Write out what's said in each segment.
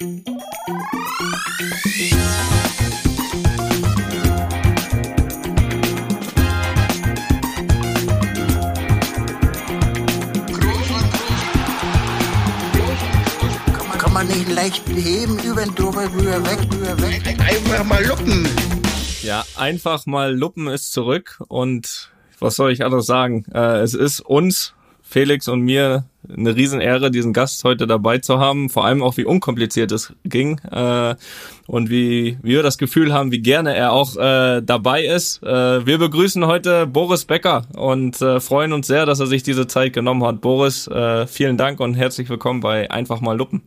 Kann man nicht leicht heben, über den drüber, rüber, weg, rüber, weg. Einfach mal luppen. Ja, einfach mal Luppen ist zurück und was soll ich anderes sagen? Äh, es ist uns, Felix und mir, eine Riesenehre, diesen Gast heute dabei zu haben. Vor allem auch, wie unkompliziert es ging äh, und wie, wie wir das Gefühl haben, wie gerne er auch äh, dabei ist. Äh, wir begrüßen heute Boris Becker und äh, freuen uns sehr, dass er sich diese Zeit genommen hat. Boris, äh, vielen Dank und herzlich willkommen bei Einfach mal Luppen.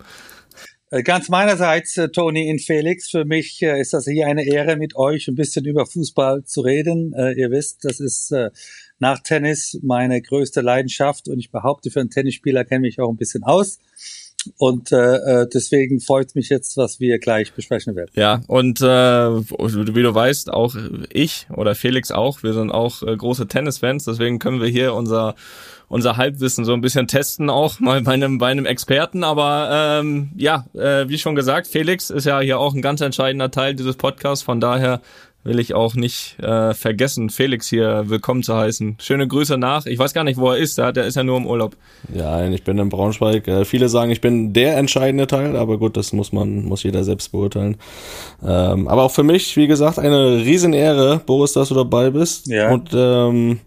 Äh, Ganz meinerseits, äh, Toni und Felix, für mich äh, ist das hier eine Ehre, mit euch ein bisschen über Fußball zu reden. Ihr wisst, das ist äh, nach Tennis meine größte Leidenschaft und ich behaupte, für einen Tennisspieler kenne ich auch ein bisschen aus. Und äh, äh, deswegen freut mich jetzt, was wir gleich besprechen werden. Ja, und äh, wie du weißt, auch ich oder Felix auch, wir sind auch äh, große Tennisfans, deswegen können wir hier unser unser Halbwissen so ein bisschen testen, auch mal bei einem, bei einem Experten. Aber ähm, ja, äh, wie schon gesagt, Felix ist ja hier auch ein ganz entscheidender Teil dieses Podcasts. Von daher will ich auch nicht äh, vergessen, Felix hier willkommen zu heißen. Schöne Grüße nach. Ich weiß gar nicht, wo er ist. Der, der ist ja nur im Urlaub. Ja, ich bin in Braunschweig. Äh, viele sagen, ich bin der entscheidende Teil, aber gut, das muss man, muss jeder selbst beurteilen. Ähm, aber auch für mich, wie gesagt, eine Riesenehre, Boris, dass du dabei bist. Ja. Und ähm,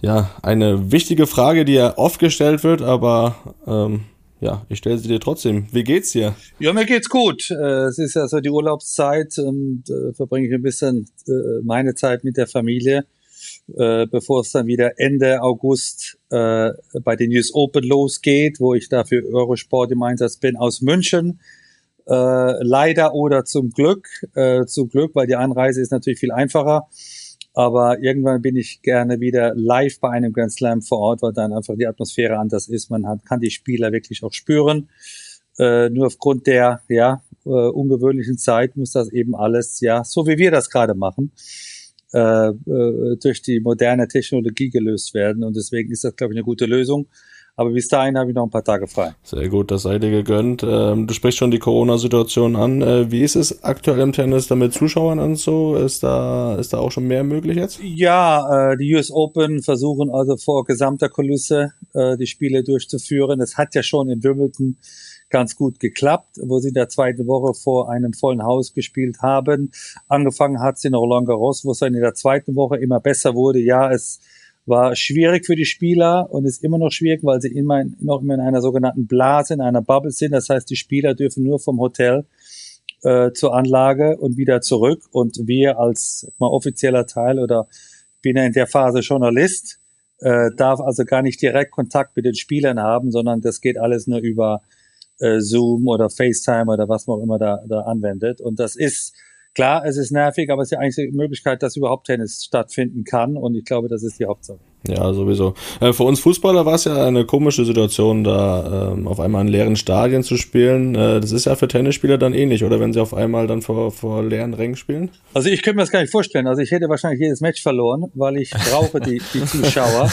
ja, eine wichtige Frage, die ja oft gestellt wird, aber ähm, ja, ich stelle sie dir trotzdem. Wie geht's dir? Ja, mir geht's gut. Äh, Es ist ja so die Urlaubszeit und äh, verbringe ich ein bisschen äh, meine Zeit mit der Familie, bevor es dann wieder Ende August bei den US Open losgeht, wo ich da für Eurosport im Einsatz bin aus München. Leider oder zum Glück, zum Glück, weil die Anreise ist natürlich viel einfacher. Aber irgendwann bin ich gerne wieder live bei einem Grand Slam vor Ort, weil dann einfach die Atmosphäre anders ist. Man hat, kann die Spieler wirklich auch spüren. Äh, nur aufgrund der ja äh, ungewöhnlichen Zeit muss das eben alles ja so wie wir das gerade machen äh, äh, durch die moderne Technologie gelöst werden und deswegen ist das glaube ich eine gute Lösung. Aber bis dahin habe ich noch ein paar Tage frei. Sehr gut, das sei dir gegönnt. Ähm, du sprichst schon die Corona-Situation an. Äh, wie ist es aktuell im Tennis da mit Zuschauern und so? Ist da, ist da auch schon mehr möglich jetzt? Ja, äh, die US Open versuchen also vor gesamter Kulisse äh, die Spiele durchzuführen. Es hat ja schon in Wimbledon ganz gut geklappt, wo sie in der zweiten Woche vor einem vollen Haus gespielt haben. Angefangen hat sie in Roland Garros, wo es dann in der zweiten Woche immer besser wurde. Ja, es war schwierig für die Spieler und ist immer noch schwierig, weil sie immer noch immer in einer sogenannten Blase, in einer Bubble sind. Das heißt, die Spieler dürfen nur vom Hotel äh, zur Anlage und wieder zurück. Und wir als mal offizieller Teil oder bin ja in der Phase Journalist, äh, darf also gar nicht direkt Kontakt mit den Spielern haben, sondern das geht alles nur über äh, Zoom oder FaceTime oder was man auch immer da, da anwendet. Und das ist klar, es ist nervig, aber es ist die einzige Möglichkeit, dass überhaupt Tennis stattfinden kann. Und ich glaube, das ist die Hauptsache. Ja, sowieso. Äh, für uns Fußballer war es ja eine komische Situation, da ähm, auf einmal in leeren Stadien zu spielen. Äh, das ist ja für Tennisspieler dann ähnlich, oder wenn sie auf einmal dann vor, vor leeren Rängen spielen? Also ich könnte mir das gar nicht vorstellen. Also ich hätte wahrscheinlich jedes Match verloren, weil ich brauche die, die Zuschauer.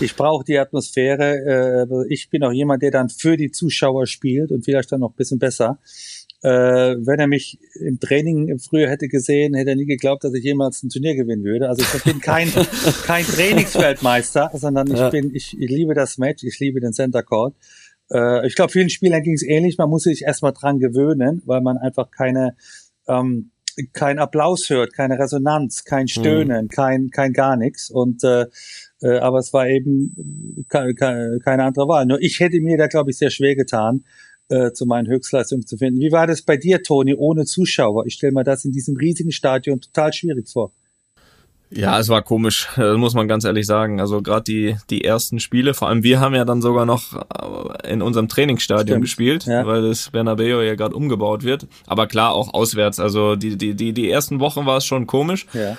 Ich brauche die Atmosphäre. Äh, ich bin auch jemand, der dann für die Zuschauer spielt und vielleicht dann noch ein bisschen besser. Äh, wenn er mich im Training früher hätte gesehen, hätte er nie geglaubt, dass ich jemals ein Turnier gewinnen würde. Also ich bin kein, kein Trainingsfeldmeister, sondern ich Ja. bin, ich, ich liebe das Match, ich liebe den Center Court. Äh, ich glaube, vielen Spielern ging es ähnlich. Man muss sich erstmal dran gewöhnen, weil man einfach keine, ähm, kein Applaus hört, keine Resonanz, kein Stöhnen, kein, kein gar nichts. Und äh, äh, aber es war eben keine, keine andere Wahl. Nur ich hätte mir da, glaube ich, sehr schwer getan, äh, zu meinen Höchstleistungen zu finden. Wie war das bei dir, Toni, ohne Zuschauer? Ich stelle mir das in diesem riesigen Stadion total schwierig vor. Ja, es war komisch, das muss man ganz ehrlich sagen. Also gerade die die ersten Spiele, vor allem wir haben ja dann sogar noch äh, in unserem Trainingsstadion Stimmt, gespielt, ja. weil das Bernabeu ja gerade umgebaut wird. Aber klar auch auswärts. Also die die die die ersten Wochen war es schon komisch. Ja.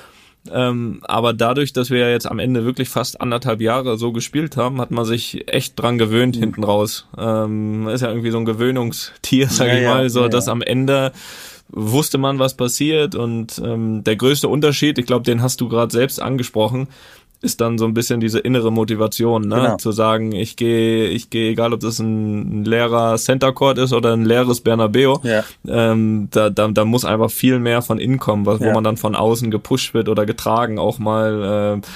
Ähm, aber dadurch, dass wir ja jetzt am Ende wirklich fast anderthalb Jahre so gespielt haben, hat man sich echt dran Mhm. gewöhnt hinten raus. Ähm, ist ja irgendwie so ein Gewöhnungstier, sag Ja, ich mal, so ja, dass ja. am Ende wusste man, was passiert und ähm, der größte Unterschied, ich glaube, den hast du gerade selbst angesprochen, ist dann so ein bisschen diese innere Motivation, ne? Genau. Zu sagen, ich gehe, ich gehe, egal ob das ein, leerer Center Court ist oder ein leeres Bernabeo, ja. ähm, da, da, da muss einfach viel mehr von innen kommen, was, wo man dann von außen gepusht wird oder getragen, auch mal äh,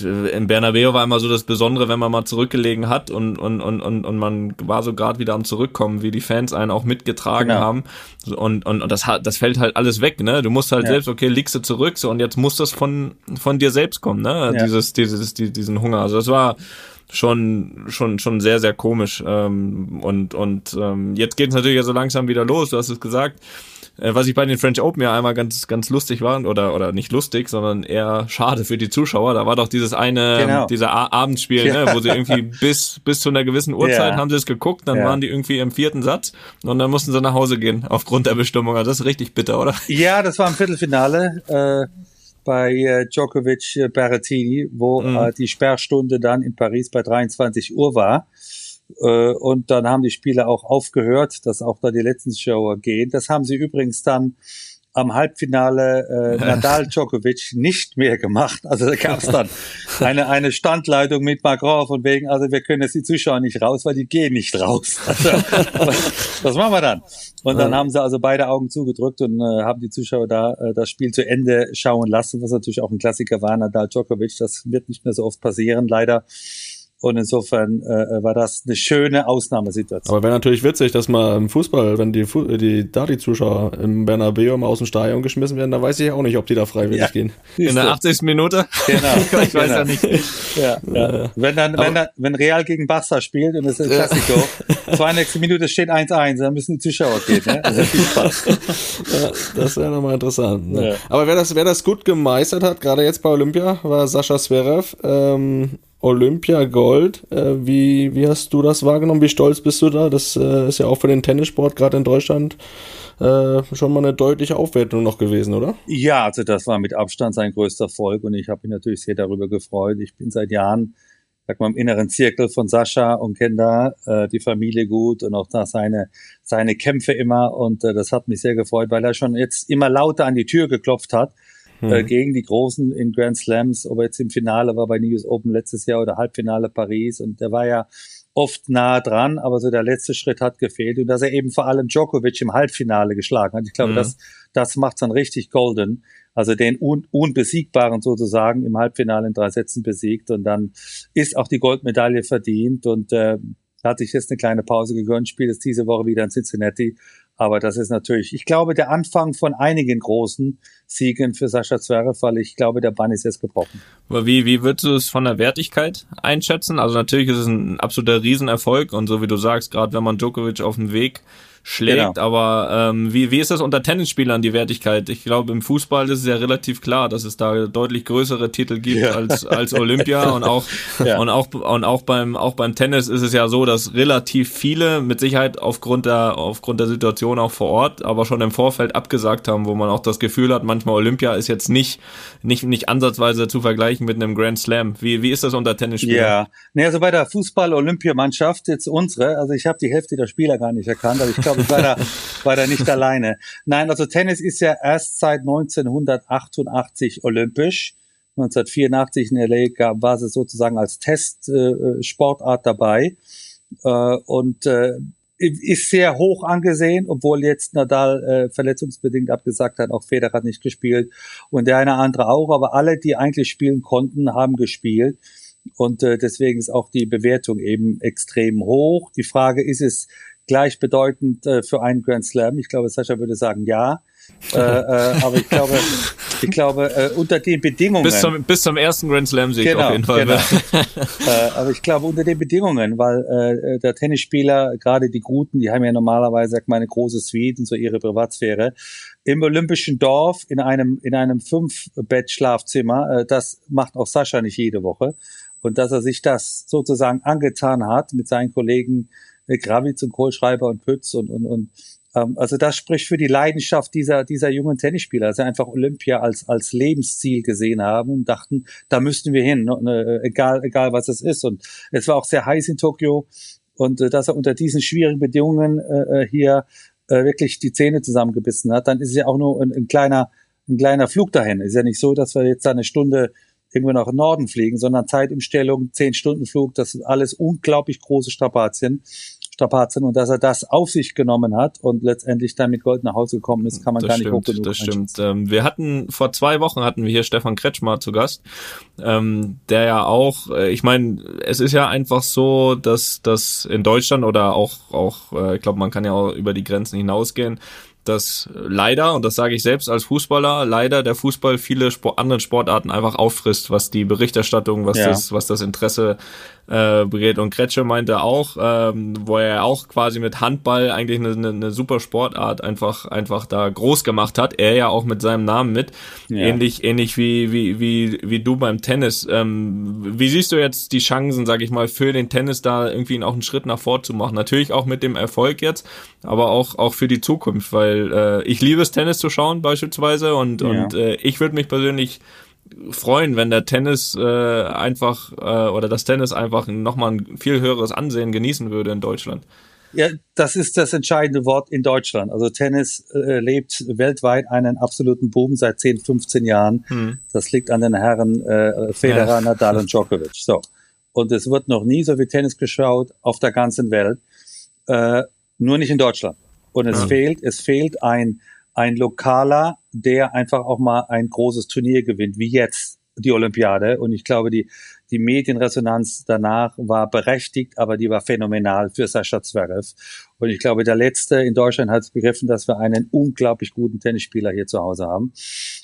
in Bernabeu war immer so das Besondere, wenn man mal zurückgelegen hat und, und, und, und, und man war so gerade wieder am Zurückkommen, wie die Fans einen auch mitgetragen genau. haben. Und, und, und das, hat, das fällt halt alles weg, ne? Du musst halt ja. selbst, okay, liegst du zurück, so und jetzt muss das von, von dir selbst kommen, ne? Ja. Dieses, dieses, die, diesen Hunger. Also das war schon schon schon sehr sehr komisch ähm, und und ähm, jetzt geht es natürlich ja so langsam wieder los du hast es gesagt äh, was ich bei den French Open ja einmal ganz, ganz lustig war, oder, oder nicht lustig, sondern eher schade für die Zuschauer. Da war doch dieses eine, genau. dieser A Abendspiel, ja. ne, wo sie irgendwie bis, bis zu einer gewissen Uhrzeit ja. haben sie es geguckt, dann ja. waren die irgendwie im vierten Satz und dann mussten sie nach Hause gehen aufgrund der Bestimmung. Also das ist richtig bitter, oder? Ja, das war im Viertelfinale. Äh bei äh, Djokovic äh, Berrettini, wo mhm. äh, die Sperrstunde dann in Paris bei 23 Uhr war. Äh, und dann haben die Spieler auch aufgehört, dass auch da die letzten Show gehen. Das haben sie übrigens dann am Halbfinale äh, Nadal Djokovic nicht mehr gemacht. Also da gab es dann eine, eine Standleitung mit Macron von wegen, also wir können jetzt die Zuschauer nicht raus, weil die gehen nicht raus. Also, was machen wir dann? Und dann haben sie also beide Augen zugedrückt und äh, haben die Zuschauer da äh, das Spiel zu Ende schauen lassen, was natürlich auch ein Klassiker war, Nadal Djokovic. Das wird nicht mehr so oft passieren, leider. Und insofern äh, war das eine schöne Ausnahmesituation. Aber wäre natürlich witzig, dass mal im Fußball, wenn die, Fu die da die Zuschauer im Bernabeu mal aus dem Stadion geschmissen werden, da weiß ich auch nicht, ob die da freiwillig ja. gehen. In der 80. Minute? Genau. ich weiß genau. ja nicht. Ja, ja. Wenn dann, wenn dann, wenn Real gegen Barca spielt und es ist ein Klassiko, ja. 92. Minute steht 1-1, dann müssen die Zuschauer gehen, ne? Das ist viel Spaß. ja, das wäre nochmal interessant. Ne? Ja. Aber wer das, wer das gut gemeistert hat, gerade jetzt bei Olympia, war Sascha Zverev. Ähm, Olympia Gold. Äh, wie, wie hast du das wahrgenommen? Wie stolz bist du da? Das äh, ist ja auch für den Tennissport gerade in Deutschland äh, schon mal eine deutliche Aufwertung noch gewesen, oder? Ja, also das war mit Abstand sein größter Erfolg und ich habe mich natürlich sehr darüber gefreut. Ich bin seit Jahren, sag mal, im inneren Zirkel von Sascha und kenne da äh, die Familie gut und auch da seine, seine Kämpfe immer und äh, das hat mich sehr gefreut, weil er schon jetzt immer lauter an die Tür geklopft hat äh, mhm. gegen die Großen in Grand Slams, ob er jetzt im Finale war bei News Open letztes Jahr oder Halbfinale Paris und der war ja oft nah dran, aber so der letzte Schritt hat gefehlt und dass er eben vor allem Djokovic im Halbfinale geschlagen hat. Ich glaube, mhm. das, das macht's dann richtig golden. Also den un unbesiegbaren sozusagen im Halbfinale in drei Sätzen besiegt und dann ist auch die Goldmedaille verdient und äh, hatte ich jetzt eine kleine Pause gegönnt, spielt es diese Woche wieder in Cincinnati aber das ist natürlich, ich glaube, der Anfang von einigen großen Siegen für Sascha Zverev, weil ich glaube, der Bann ist jetzt gebrochen. Aber wie, wie würdest du es von der Wertigkeit einschätzen? Also natürlich ist es ein absoluter Riesenerfolg und so wie du sagst, gerade wenn man Djokovic auf dem Weg schlägt. Genau. Aber ähm, wie, wie ist das unter Tennisspielern die Wertigkeit? Ich glaube, im Fußball ist es ja relativ klar, dass es da deutlich größere Titel gibt ja. als, als Olympia und auch ja. und auch und auch beim auch beim Tennis ist es ja so, dass relativ viele mit Sicherheit aufgrund der aufgrund der Situation auch vor Ort, aber schon im Vorfeld abgesagt haben, wo man auch das Gefühl hat, manchmal Olympia ist jetzt nicht nicht nicht ansatzweise zu vergleichen mit einem Grand Slam. Wie wie ist das unter Tennisspielern? Ja, nee, also bei der Fußball-Olympiamannschaft jetzt unsere, also ich habe die Hälfte der Spieler gar nicht erkannt, aber ich glaube ich war da, war da nicht alleine. Nein, also Tennis ist ja erst seit 1988 olympisch. 1984 in LA war sie sozusagen als Testsportart äh, dabei äh, und äh, ist sehr hoch angesehen, obwohl jetzt Nadal äh, verletzungsbedingt abgesagt hat, auch Federer hat nicht gespielt und der eine andere auch, aber alle, die eigentlich spielen konnten, haben gespielt und äh, deswegen ist auch die Bewertung eben extrem hoch. Die Frage ist es gleichbedeutend äh, für einen Grand Slam? Ich glaube, Sascha würde sagen ja. äh, äh, aber ich glaube, ich glaube, äh, unter den Bedingungen. Bis zum, bis zum ersten Grand Slam Sieg genau, auf jeden Fall. Genau. äh, aber ich glaube, unter den Bedingungen, weil äh, der Tennisspieler, gerade die Guten, die haben ja normalerweise, sag mal, eine große Suite und so ihre Privatsphäre. Im olympischen Dorf, in einem, in einem Fünf-Bett-Schlafzimmer, äh, das macht auch Sascha nicht jede Woche. Und dass er sich das sozusagen angetan hat mit seinen Kollegen Gravitz und Kohlschreiber und Pütz und, und, und ähm, also das spricht für die Leidenschaft dieser, dieser jungen Tennisspieler, sie einfach Olympia als, als Lebensziel gesehen haben und dachten, da müssten wir hin, ne, egal, egal was es ist. Und es war auch sehr heiß in Tokio und äh, dass er unter diesen schwierigen Bedingungen äh, äh, hier äh, wirklich die Zähne zusammengebissen hat, dann ist es ja auch nur ein, ein kleiner, ein kleiner Flug dahin. Ist ja nicht so, dass wir jetzt da eine Stunde irgendwo nach Norden fliegen, sondern Zeitumstellung, zehn Stunden Flug, das sind alles unglaublich große Strapazien. Strapazen und dass er das auf sich genommen hat und letztendlich dann mit Gold nach Hause gekommen ist, kann man das gar nicht stimmt, hoch genug Das stimmt. Ähm, wir hatten vor zwei Wochen hatten wir hier Stefan Kretschmer zu Gast, ähm, der ja auch, äh, ich meine, es ist ja einfach so, dass dass in Deutschland oder auch auch, äh, ich glaube, man kann ja auch über die Grenzen hinausgehen, dass leider, und das sage ich selbst als Fußballer, leider der Fußball viele Sport, andere Sportarten einfach auffrisst, was die Berichterstattung, was Ja. das, was das Interesse äh, berät. Und Kretsche meinte auch, ähm, wo er auch quasi mit Handball eigentlich eine, eine, eine super Sportart einfach, einfach da groß gemacht hat. Er ja auch mit seinem Namen mit. Ja. Ähnlich, ähnlich wie, wie, wie, wie du beim Tennis. Ähm, wie siehst du jetzt die Chancen, sag ich mal, für den Tennis da irgendwie auch einen Schritt nach vor zu machen? Natürlich auch mit dem Erfolg jetzt, aber auch, auch für die Zukunft, weil äh, ich liebe es, Tennis zu schauen beispielsweise und, Ja. und äh, ich würde mich persönlich freuen, wenn der Tennis äh, einfach äh, oder das Tennis einfach nochmal ein viel höheres Ansehen genießen würde in Deutschland. Ja, das ist das entscheidende Wort in Deutschland. Also Tennis äh, lebt weltweit einen absoluten Boom seit 10, 15 Jahren. Hm. Das liegt an den Herren äh, Federer, Ja. Nadal und Djokovic. So. Und es wird noch nie so viel Tennis geschaut auf der ganzen Welt. Äh, nur nicht in Deutschland. Und es Ja. fehlt, es fehlt ein, ein Lokaler, der einfach auch mal ein großes Turnier gewinnt, wie jetzt die Olympiade. Und ich glaube, die, die Medienresonanz danach war berechtigt, aber die war phänomenal für Sascha Zverev. Und ich glaube, der Letzte in Deutschland hat begriffen, dass wir einen unglaublich guten Tennisspieler hier zu Hause haben.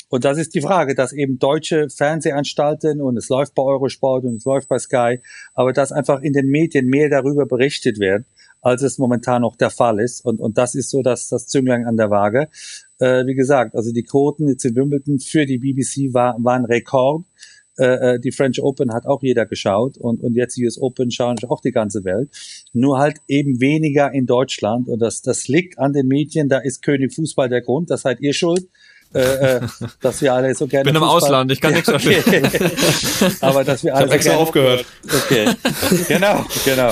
Und das ist die Frage, dass eben deutsche Fernsehanstalten und es läuft bei Eurosport und es läuft bei Sky, aber dass einfach in den Medien mehr darüber berichtet wird, als es momentan noch der Fall ist. Und, und das ist so dass das Zünglein an der Waage. Äh, wie gesagt, also die Quoten jetzt in Wimbledon für die BBC war, waren Rekord. Äh, äh, die French Open hat auch jeder geschaut und, und jetzt die US Open schauen auch die ganze Welt. Nur halt eben weniger in Deutschland und das, das liegt an den Medien, da ist König Fußball der Grund, das seid ihr schuld. Äh, äh, dass wir alle so gerne Bin im Fußball- Ausland, ich kann nichts dafür. okay. Aber dass wir alle hab so extra gerne, aufgehört. Okay, genau, genau.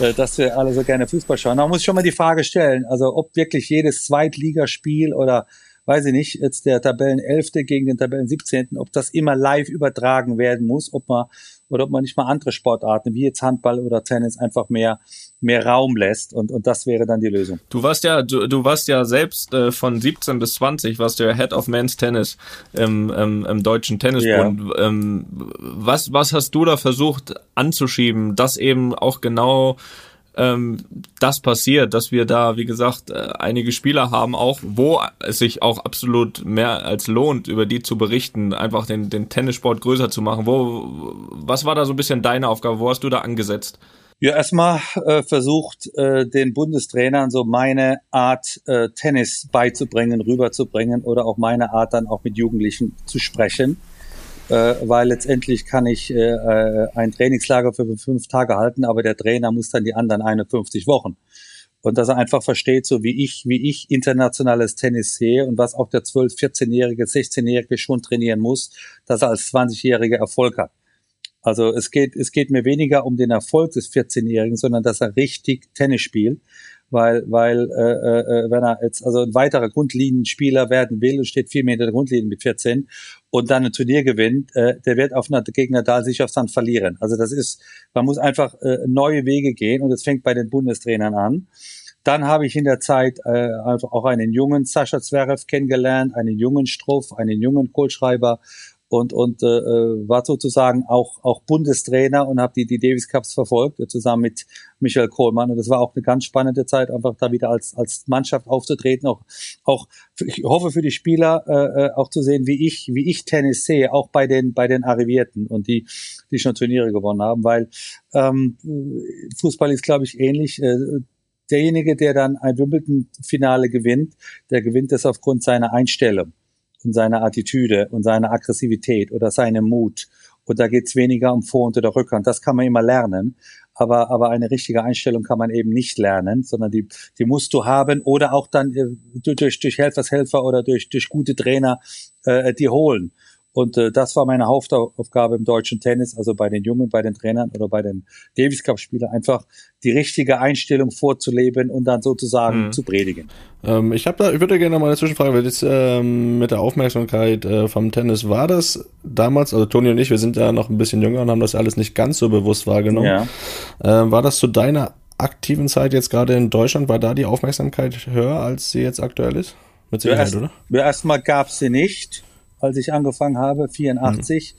Äh, Dass wir alle so gerne Fußball schauen. Da muss ich schon mal die Frage stellen, also ob wirklich jedes Zweitligaspiel oder weiß ich nicht, jetzt der Tabellen 11. gegen den Tabellen 17., ob das immer live übertragen werden muss, ob man oder ob man nicht mal andere Sportarten wie jetzt Handball oder Tennis einfach mehr mehr Raum lässt und und das wäre dann die Lösung. Du warst ja, du, du warst ja selbst äh, von 17 bis 20, warst du ja Head of Men's Tennis im, im, im deutschen Tennisbund. Ähm, was, was hast du da versucht anzuschieben, dass eben auch genau ähm, das passiert, dass wir da, wie gesagt, äh, einige Spieler haben, auch wo es sich auch absolut mehr als lohnt, über die zu berichten, einfach den, den Tennissport größer zu machen. Wo, was war da so ein bisschen deine Aufgabe? Wo hast du da angesetzt? Ja, erstmal äh, versucht, äh, den Bundestrainern so meine Art äh, Tennis beizubringen, rüberzubringen oder auch meine Art dann auch mit Jugendlichen zu sprechen. Äh, weil letztendlich kann ich äh, äh, ein Trainingslager für fünf Tage halten, aber der Trainer muss dann die anderen 51 Wochen. Und dass er einfach versteht, so wie ich, wie ich internationales Tennis sehe und was auch der 12-, 14-Jährige, 16-Jährige schon trainieren muss, dass er als 20-Jähriger Erfolg hat. Also es geht, es geht mir weniger um den Erfolg des 14-Jährigen, sondern dass er richtig Tennis spielt. Weil, weil äh, äh, wenn er jetzt also ein weiterer Grundlinienspieler werden will und steht viel mehr in der Grundlinie mit 14 und dann ein Turnier gewinnt, äh, der wird auf einer, gegen Nadal sicher aufs Sand verlieren. Also das ist, man muss einfach äh, neue Wege gehen und es fängt bei den Bundestrainern an. Dann habe ich in der Zeit äh, einfach auch einen jungen Sascha Zverev kennengelernt, einen jungen Struff, einen jungen Kohlschreiber und und äh, äh, war sozusagen auch auch Bundestrainer und habe die die Davis Cups verfolgt äh, zusammen mit Michael Kohlmann. Und das war auch eine ganz spannende Zeit einfach da wieder als als Mannschaft aufzutreten auch auch ich hoffe für die Spieler äh, äh, auch zu sehen wie ich wie ich Tennis sehe auch bei den bei den Arrivierten und die die schon Turniere gewonnen haben. Weil ähm, Fußball ist glaube ich ähnlich äh, derjenige der dann ein Wimbledon-Finale gewinnt der gewinnt es aufgrund seiner Einstellung und seine Attitüde und seine Aggressivität oder seine Mut. Und da geht's weniger um Vor- und oder Rückhand. Das kann man immer lernen. Aber, aber eine richtige Einstellung kann man eben nicht lernen, sondern die, die musst du haben oder auch dann äh, durch, durch Helfershelfer oder durch, durch gute Trainer äh, die holen. Und äh, das war meine Hauptaufgabe im deutschen Tennis, also bei den Jungen, bei den Trainern oder bei den Davis Cup Spielern, einfach die richtige Einstellung vorzuleben und dann sozusagen mhm. zu predigen. Ähm, ich habe da, ich würde gerne mal eine Zwischenfrage, weil jetzt ähm, mit der Aufmerksamkeit äh, vom Tennis war das damals, also Toni und ich, wir sind ja noch ein bisschen jünger und haben das alles nicht ganz so bewusst wahrgenommen. Ja. Äh, war das zu deiner aktiven Zeit jetzt gerade in Deutschland, war da die Aufmerksamkeit höher, als sie jetzt aktuell ist? Mit Sicherheit, ja, erst, oder? Erstmal gab sie nicht als ich angefangen habe, 84.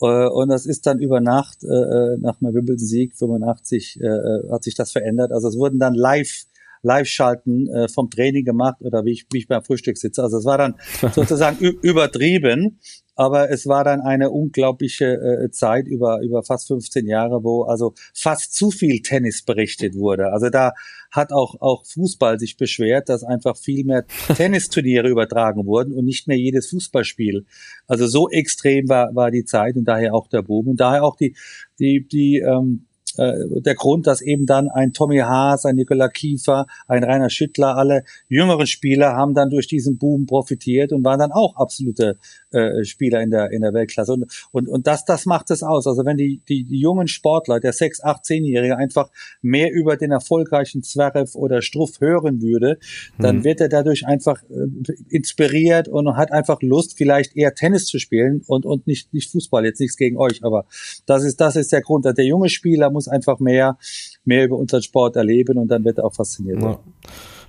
Mhm. Äh, und das ist dann über Nacht, äh, äh nach meinem Wimbledon-Sieg 85, äh, äh, hat sich das verändert. Also es wurden dann live Live-Schalten äh, vom Training gemacht oder wie ich, wie ich beim Frühstück sitze. Also es war dann sozusagen übertrieben, aber es war dann eine unglaubliche äh, Zeit über, über fast 15 Jahre, wo also fast zu viel Tennis berichtet wurde. Also da hat auch, auch Fußball sich beschwert, dass einfach viel mehr Tennisturniere übertragen wurden und nicht mehr jedes Fußballspiel. Also so extrem war, war die Zeit und daher auch der Boom und daher auch die, die, die, ähm, äh, der Grund, dass eben dann ein Tommy Haas, ein Nikola Kiefer, ein Rainer Schüttler, alle jüngeren Spieler haben dann durch diesen Boom profitiert und waren dann auch absolute äh, Spieler in der in der Weltklasse und und und das das macht es aus. Also wenn die die, die jungen Sportler, der 6, 8, 10-jährige einfach mehr über den erfolgreichen Zverev oder Struff hören würde, dann hm. wird er dadurch einfach äh, inspiriert und hat einfach Lust vielleicht eher Tennis zu spielen und und nicht nicht Fußball. Jetzt nichts gegen euch, aber das ist das ist der Grund. Der junge Spieler muss einfach mehr mehr über unseren Sport erleben und dann wird er auch fasziniert. Ja.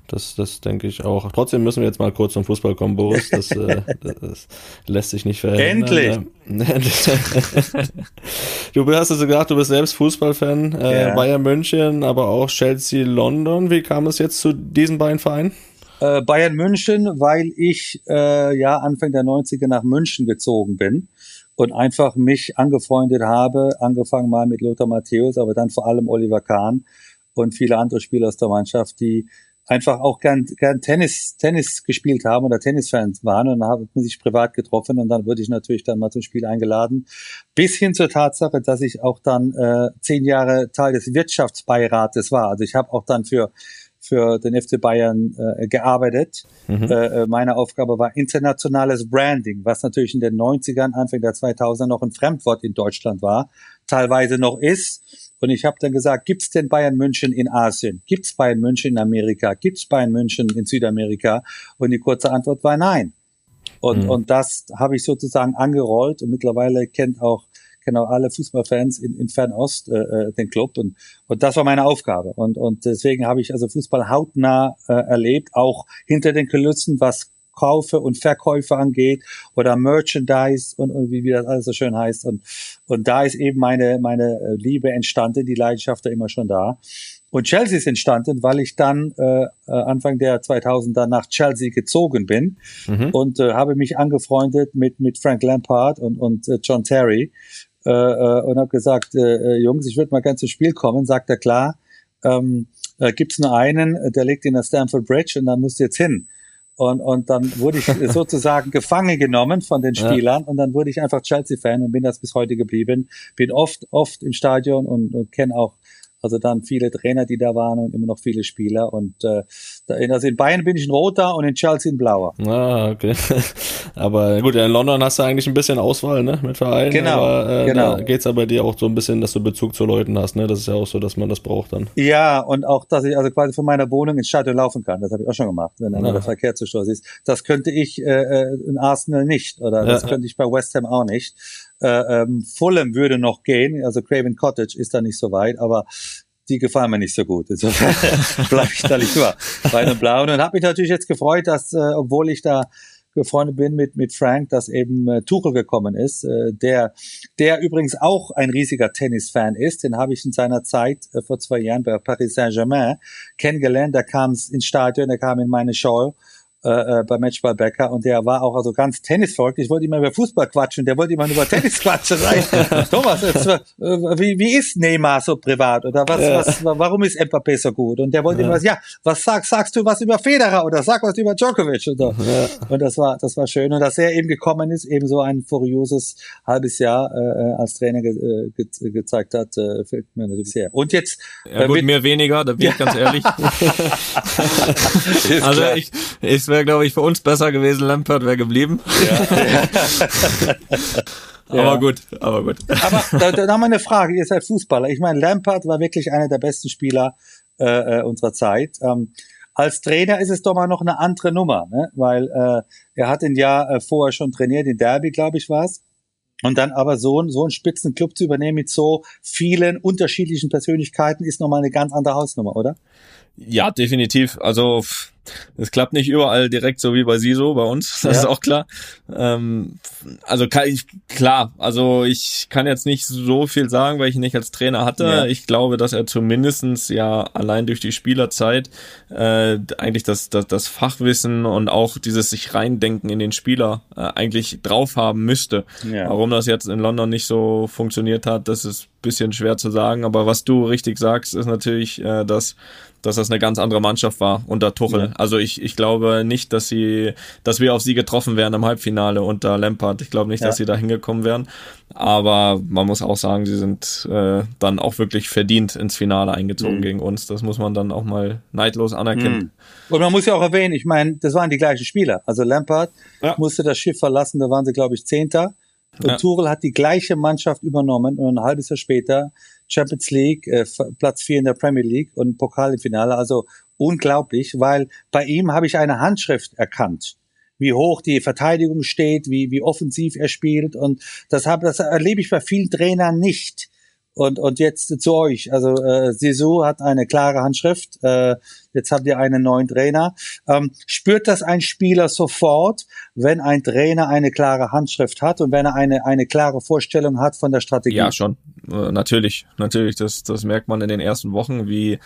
Das, das denke ich auch. Trotzdem müssen wir jetzt mal kurz zum Fußball kommen, Boris. Das, äh, das lässt sich nicht verändern. Endlich! du hast also gesagt, du bist selbst Fußballfan. Äh, ja. Bayern München, aber auch Chelsea London. Wie kam es jetzt zu diesen beiden Vereinen? Äh, Bayern München, weil ich äh, ja Anfang der 90er nach München gezogen bin und einfach mich angefreundet habe, angefangen mal mit Lothar Matthäus, aber dann vor allem Oliver Kahn und viele andere Spieler aus der Mannschaft, die einfach auch gern, gern Tennis, Tennis gespielt haben oder Tennisfans waren und haben sich privat getroffen und dann wurde ich natürlich dann mal zum Spiel eingeladen. Bis hin zur Tatsache, dass ich auch dann äh, zehn Jahre Teil des Wirtschaftsbeirates war. Also ich habe auch dann für für den FC Bayern äh, gearbeitet. Mhm. Äh, äh meine Aufgabe war internationales Branding, was natürlich in den 90ern, Anfang der 2000er noch ein Fremdwort in Deutschland war, teilweise noch ist. Und ich habe dann gesagt, gibt's denn Bayern München in Asien? Gibt's Bayern München in Amerika? Gibt's Bayern München in Südamerika? Und die kurze Antwort war nein. Und, mhm. und das habe ich sozusagen angerollt und mittlerweile kennt auch auch alle Fußballfans in, in Fernost äh, äh, den Club und, und das war meine Aufgabe und, und deswegen habe ich also Fußball hautnah äh, erlebt, auch hinter den Kulissen, was Kaufe und Verkäufe angeht oder Merchandise und, und wie, wie das alles so schön heißt. Und, und da ist eben meine, meine äh, Liebe entstanden, die Leidenschaft da immer schon da. Und Chelsea ist entstanden, weil ich dann äh, äh Anfang der 2000er nach Chelsea gezogen bin mhm. und äh, habe mich angefreundet mit, mit Frank Lampard und, und äh, John Terry äh, äh und habe gesagt, äh, Jungs, ich würde mal gerne zum Spiel kommen. Sagt er, klar, ähm, äh, gibt's nur einen, der liegt in der Stamford Bridge und dann musst du jetzt hin. Und, und dann wurde ich sozusagen gefangen genommen von den Spielern ja. und dann wurde ich einfach Chelsea-Fan und bin das bis heute geblieben. Bin oft, oft im Stadion und, und kenne auch also dann viele Trainer, die da waren und immer noch viele Spieler. Und äh, also in Bayern bin ich ein roter und in Chelsea ein blauer. Ah, okay. aber gut, in London hast du eigentlich ein bisschen Auswahl, ne, mit Vereinen. Genau. Aber, äh, genau. Da geht's aber dir auch so ein bisschen, dass du Bezug zu Leuten hast, ne? Das ist ja auch so, dass man das braucht dann. Ja, und auch, dass ich also quasi von meiner Wohnung ins Stadion laufen kann. Das habe ich auch schon gemacht, wenn dann der Verkehr zu Stoß ist. Das könnte ich äh, äh, in Arsenal nicht oder das ja. könnte ich bei West Ham auch nicht. Äh, ähm, Fulham würde noch gehen, also Craven Cottage ist da nicht so weit, aber die gefallen mir nicht so gut. Insofern bleibe ich da lieber bei den Blauen und habe mich natürlich jetzt gefreut, dass, äh, obwohl ich da befreundet bin mit, mit Frank, dass eben äh, Tuchel gekommen ist, äh, der, der übrigens auch ein riesiger Tennisfan ist. Den habe ich in seiner Zeit äh, vor zwei Jahren bei Paris Saint-Germain kennengelernt. Der kam ins Stadion, der kam in meine Show äh, äh, bei Matchball Becker und der war auch also ganz tennisverrückt. Ich wollte immer über Fußball quatschen, der wollte immer über Tennis quatschen. Thomas, jetzt, äh, wie, wie ist Neymar so privat oder was, ja. was, warum ist Mbappé so gut? Und der wollte ja. immer, ja, was sagst, sagst du was über Federer oder sag was über Djokovic und so. Ja. Und das war, das war schön und dass er eben gekommen ist, eben so ein furioses halbes Jahr äh, als Trainer ge, äh, ge, gezeigt hat, äh, fällt mir natürlich sehr. Und jetzt ja, gut, äh, mir weniger, da bin ich ganz ehrlich. also ich, ich wäre, glaube ich, für uns besser gewesen. Lampard wäre geblieben. Ja. aber ja. gut, aber gut. Aber da, da haben wir eine Frage. Ihr seid Fußballer. Ich meine, Lampard war wirklich einer der besten Spieler äh, äh, unserer Zeit. Ähm, als Trainer ist es doch mal noch eine andere Nummer, ne? weil äh, er hat ein Jahr äh, vorher schon trainiert, in Derby, glaube ich, war es. Und dann aber so, so einen Spitzenclub zu übernehmen mit so vielen unterschiedlichen Persönlichkeiten ist nochmal eine ganz andere Hausnummer, oder? Ja, definitiv. Also es klappt nicht überall direkt so wie bei Siso, bei uns, das ja. ist auch klar. Ähm, also kann ich, klar, also ich kann jetzt nicht so viel sagen, weil ich ihn nicht als Trainer hatte. Ja. Ich glaube, dass er zumindestens ja allein durch die Spielerzeit äh, eigentlich das, das, das Fachwissen und auch dieses sich reindenken in den Spieler äh, eigentlich drauf haben müsste. Ja. Warum das jetzt in London nicht so funktioniert hat, das ist bisschen schwer zu sagen. Aber was du richtig sagst, ist natürlich, äh, dass dass das eine ganz andere Mannschaft war unter Tuchel. Ja. Also ich, ich glaube nicht, dass sie, dass wir auf sie getroffen wären im Halbfinale unter Lampard. Ich glaube nicht, ja. dass sie da hingekommen wären. Aber man muss auch sagen, sie sind äh, dann auch wirklich verdient ins Finale eingezogen mhm. gegen uns. Das muss man dann auch mal neidlos anerkennen. Mhm. Und man muss ja auch erwähnen, ich meine, das waren die gleichen Spieler. Also Lampard ja. musste das Schiff verlassen, da waren sie, glaube ich, Zehnter. Und ja. Tuchel hat die gleiche Mannschaft übernommen und ein halbes Jahr später Champions League, äh, Platz vier in der Premier League und Pokal im Finale. Also unglaublich, weil bei ihm habe ich eine Handschrift erkannt wie hoch die Verteidigung steht, wie, wie offensiv er spielt. Und das, habe, das erlebe ich bei vielen Trainern nicht. Und, und jetzt zu euch. Also äh, Sisu hat eine klare Handschrift. Äh, jetzt habt ihr einen neuen Trainer. Ähm, spürt das ein Spieler sofort, wenn ein Trainer eine klare Handschrift hat und wenn er eine, eine klare Vorstellung hat von der Strategie? Ja, schon. Äh, natürlich. Natürlich. Das, das merkt man in den ersten Wochen, wie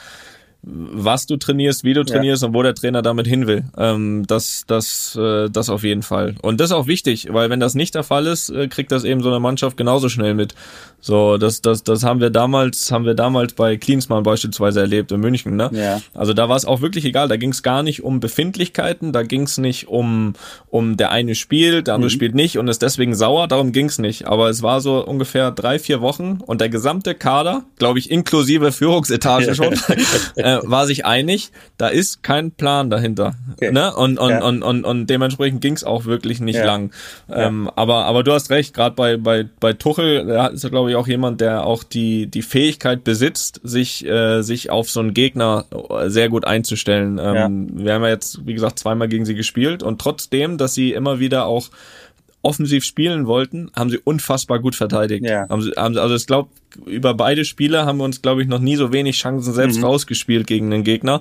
was du trainierst, wie du trainierst ja. und wo der Trainer damit hin will. Ähm, das, das, äh, das auf jeden Fall. Und das ist auch wichtig, weil wenn das nicht der Fall ist, äh, kriegt das eben so eine Mannschaft genauso schnell mit. So, das, das, das haben wir damals, haben wir damals bei Klinsmann beispielsweise erlebt in München. Ne? Ja. Also da war es auch wirklich egal. Da ging es gar nicht um Befindlichkeiten, da ging es nicht um, um der eine spielt, der andere mhm. spielt nicht und ist deswegen sauer. Darum ging es nicht. Aber es war so ungefähr drei, vier Wochen und der gesamte Kader, glaube ich, inklusive Führungsetage schon. äh, war sich einig, da ist kein Plan dahinter. Okay. Ne? Und, und, ja. und, und, und dementsprechend ging es auch wirklich nicht ja. lang. Ähm, aber, aber du hast recht, gerade bei, bei, bei Tuchel, da ist er, glaube ich, auch jemand, der auch die, die Fähigkeit besitzt, sich, äh, sich auf so einen Gegner sehr gut einzustellen. Ähm, Wir haben ja jetzt, wie gesagt, zweimal gegen sie gespielt und trotzdem, dass sie immer wieder auch offensiv spielen wollten, haben sie unfassbar gut verteidigt. Ja. Haben sie, haben sie, also ich glaube, über beide Spiele haben wir uns, glaube ich, noch nie so wenig Chancen selbst mhm. rausgespielt gegen den Gegner.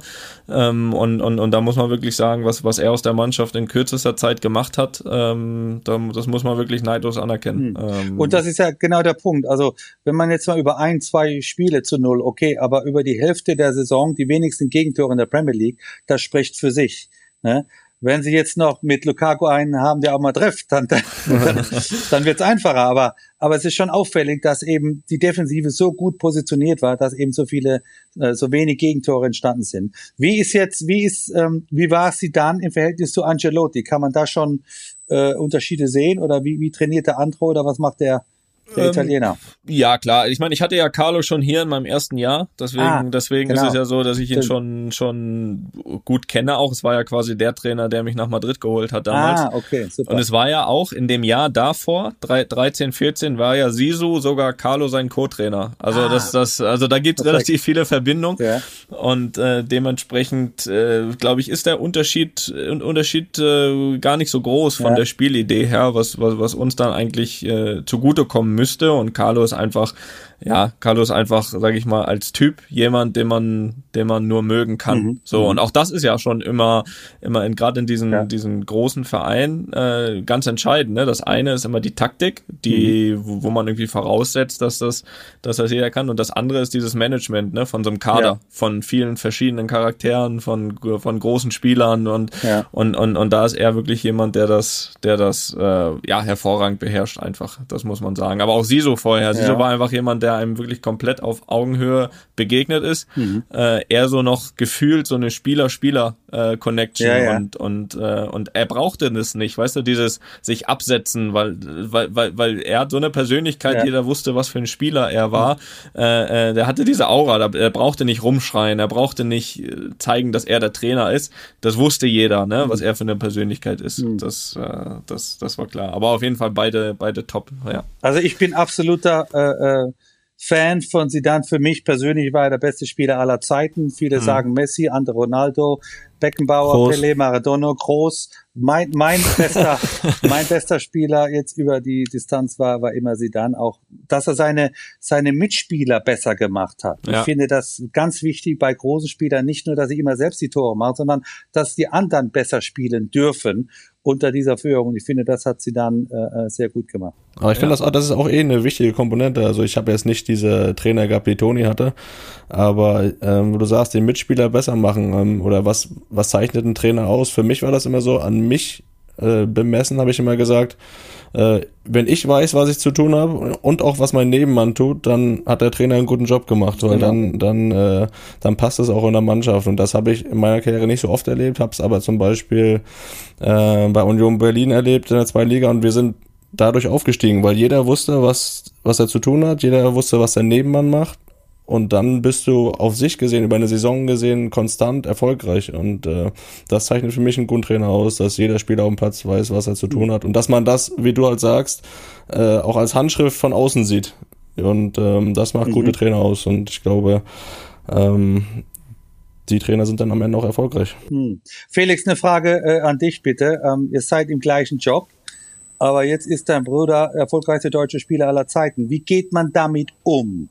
Ähm, und, und, und da muss man wirklich sagen, was, was er aus der Mannschaft in kürzester Zeit gemacht hat, ähm, da, das muss man wirklich neidlos anerkennen. Mhm. Ähm, und das ist ja genau der Punkt. Also wenn man jetzt mal über ein, zwei Spiele zu null, okay, aber über die Hälfte der Saison, die wenigsten Gegentore in der Premier League, das spricht für sich. Ne? Wenn sie jetzt noch mit Lukaku einen haben, der auch mal trifft, dann, dann, dann wird es einfacher. Aber, aber es ist schon auffällig, dass eben die Defensive so gut positioniert war, dass eben so viele, äh, so wenig Gegentore entstanden sind. Wie ist jetzt, wie ist, ähm, wie war sie dann im Verhältnis zu Angelotti? Kann man da schon äh, Unterschiede sehen oder wie, wie trainiert der andere oder was macht der? Der ähm, Italiener. Ja, klar. Ich meine, ich hatte ja Carlo schon hier in meinem ersten Jahr. Deswegen, ah, deswegen genau. ist es ja so, dass ich ihn schon, schon gut kenne auch. Es war ja quasi der Trainer, der mich nach Madrid geholt hat damals. Ah, okay, super. Und es war ja auch in dem Jahr davor, 13, 14, war ja Sisu sogar Carlo sein Co-Trainer. Also ah, das, das, also da gibt es relativ viele Verbindungen. Ja. Und äh, dementsprechend, äh, glaube ich, ist der Unterschied, Unterschied äh, gar nicht so groß von ja. der Spielidee her, was, was, was uns dann eigentlich äh, zugutekommen müsste und Carlo ist einfach ja, Carlos einfach, sage ich mal, als Typ jemand, den man, den man nur mögen kann. Mhm. So mhm. und auch das ist ja schon immer, immer in, gerade in diesen, ja. diesen großen Vereinen äh, ganz entscheidend. Ne? Das eine ist immer die Taktik, die, mhm. wo, wo, man irgendwie voraussetzt, dass das, dass das jeder kann. Und das andere ist dieses Management ne? von so einem Kader, ja. von vielen verschiedenen Charakteren, von, von großen Spielern und, ja. und, und, und da ist er wirklich jemand, der das, der das äh, ja hervorragend beherrscht einfach. Das muss man sagen. Aber auch Siso vorher. Siso war einfach jemand, der der einem wirklich komplett auf Augenhöhe begegnet ist, mhm. äh, er so noch gefühlt so eine Spieler-Spieler-Connection ja, ja. und und äh, und er brauchte das nicht, weißt du, dieses sich absetzen, weil weil weil weil er hat so eine Persönlichkeit, ja. jeder wusste, was für ein Spieler er war. Mhm. Äh, äh, der hatte diese Aura, er brauchte nicht rumschreien, er brauchte nicht äh, zeigen, dass er der Trainer ist. Das wusste jeder, ne, was mhm. er für eine Persönlichkeit ist. Mhm. Das äh, das das war klar. Aber auf jeden Fall beide beide top. Ja. Also ich bin absoluter äh, äh, Fan von Zidane. Für mich persönlich war er der beste Spieler aller Zeiten. Viele mhm. sagen Messi, andere Ronaldo, Beckenbauer, Groß. Pelé, Maradona, Groß. Mein, mein bester, mein bester Spieler jetzt über die Distanz war, war immer Zidane. Auch, dass er seine, seine Mitspieler besser gemacht hat. Ja. Ich finde das ganz wichtig bei großen Spielern. Nicht nur, dass sie immer selbst die Tore machen, sondern, dass die anderen besser spielen dürfen unter dieser Führung. Und ich finde, das hat sie dann äh, äh sehr gut gemacht. Aber ich finde, ja. das, das ist auch eh eine wichtige Komponente. Also ich habe jetzt nicht diese Trainer gehabt, die Toni hatte, aber ähm, wo du sagst, den Mitspieler besser machen ähm, oder was, was zeichnet ein Trainer aus? Für mich war das immer so, an mich äh, bemessen, habe ich immer gesagt, äh, wenn ich weiß, was ich zu tun habe und auch was mein Nebenmann tut, dann hat der Trainer einen guten Job gemacht, weil genau. dann dann äh, dann passt es auch in der Mannschaft. Und das habe ich in meiner Karriere nicht so oft erlebt, habe es aber zum Beispiel äh, bei Union Berlin erlebt in der zweiten Liga und wir sind dadurch aufgestiegen, weil jeder wusste, was was er zu tun hat, jeder wusste, was der Nebenmann macht und dann bist du auf sich gesehen, über eine Saison gesehen, konstant erfolgreich. Und äh, das zeichnet für mich einen Grundtrainer aus, dass jeder Spieler auf dem Platz weiß, was er zu tun hat. Und dass man das, wie du halt sagst, äh, auch als Handschrift von außen sieht. Und ähm, das macht mhm. gute Trainer aus. Und ich glaube, ähm, die Trainer sind dann am Ende auch erfolgreich. Hm. Felix, eine Frage äh, an dich bitte. Ähm, ihr seid im gleichen Job, aber jetzt ist dein Bruder erfolgreichster deutscher Spieler aller Zeiten. Wie geht man damit um?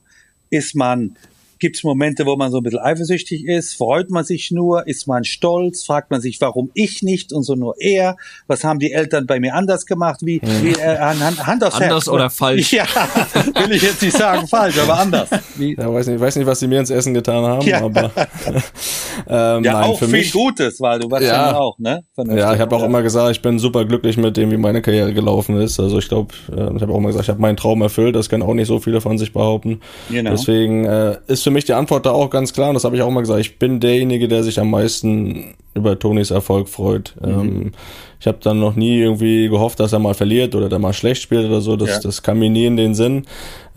Ist man Gibt es Momente, wo man so ein bisschen eifersüchtig ist? Freut man sich nur? Ist man stolz? Fragt man sich, warum ich nicht und so nur er? Was haben die Eltern bei mir anders gemacht? Wie, hm. wie äh, Hand, Hand aufs Anders Herz. oder falsch? Ja, will ich jetzt nicht sagen falsch, aber anders. Wie? Ja, weiß nicht, weiß nicht, was sie mir ins Essen getan haben, ja. aber ähm, ja, nein, auch für viel mich, Gutes, weil du warst ja, ja auch, ne? Ja, ich habe auch immer gesagt, ich bin super glücklich mit dem, wie meine Karriere gelaufen ist. Also ich glaube, äh, ich habe auch immer gesagt, ich habe meinen Traum erfüllt. Das können auch nicht so viele von sich behaupten. Genau. Deswegen äh, ist für mich die Antwort da auch ganz klar, und das habe ich auch mal gesagt, ich bin derjenige, der sich am meisten über Tonys Erfolg freut. Mhm. Ähm, ich habe dann noch nie irgendwie gehofft, dass er mal verliert oder da mal schlecht spielt oder so. Das, ja. das kam mir nie in den Sinn.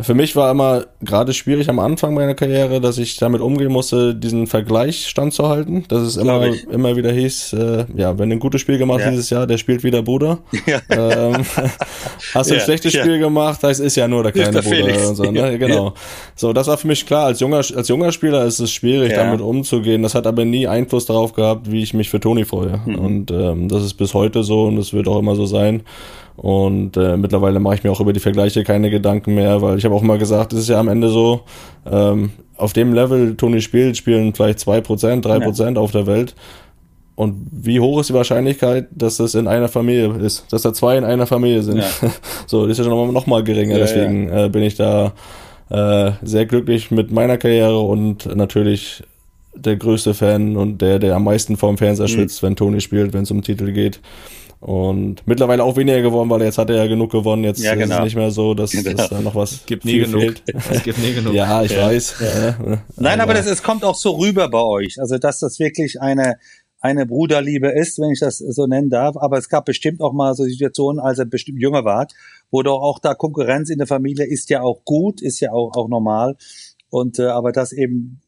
Für mich war immer gerade schwierig am Anfang meiner Karriere, dass ich damit umgehen musste, diesen Vergleich standzuhalten. Dass es immer, immer wieder hieß, äh, ja, wenn du ein gutes Spiel gemacht ja. dieses Jahr, der spielt wieder Bruder. Ja. Ähm, hast du ein schlechtes Spiel gemacht, das ist ja nur der kleine der Bruder. So, ne? Genau. So, das war für mich klar. Als junger, als junger Spieler ist es schwierig, damit umzugehen. Das hat aber nie Einfluss darauf gehabt, wie ich mich für Toni freue. Mhm. Und ähm, das ist bis heute so und es wird auch immer so sein. Und äh, mittlerweile mache ich mir auch über die Vergleiche keine Gedanken mehr, weil ich habe auch immer gesagt, es ist ja am Ende so, ähm, auf dem Level Toni spielt, spielen vielleicht zwei Prozent, drei Prozent ja. auf der Welt. Und wie hoch ist die Wahrscheinlichkeit, dass das in einer Familie ist, dass da zwei in einer Familie sind? Ja. so, das ist ja noch mal, noch mal geringer. Ja, Deswegen Äh, bin ich da äh, sehr glücklich mit meiner Karriere und natürlich der größte Fan und der, der am meisten vorm Fernseher mhm. schwitzt, wenn Toni spielt, wenn es um Titel geht. Und mittlerweile auch weniger geworden, weil jetzt hat er ja genug gewonnen. Jetzt ja, genau. ist es genau. nicht mehr so, dass, genau. dass da noch was gibt nie genug. fehlt. Es gibt nie genug. ja, ich ja. weiß. Ja. Nein, aber, aber das, es kommt auch so rüber bei euch. Also, dass das wirklich eine, eine Bruderliebe ist, wenn ich das so nennen darf. Aber es gab bestimmt auch mal so Situationen, als er bestimmt jünger war, wo doch auch da Konkurrenz in der Familie ist ja auch gut, ist ja auch, auch normal. Und äh, aber das eben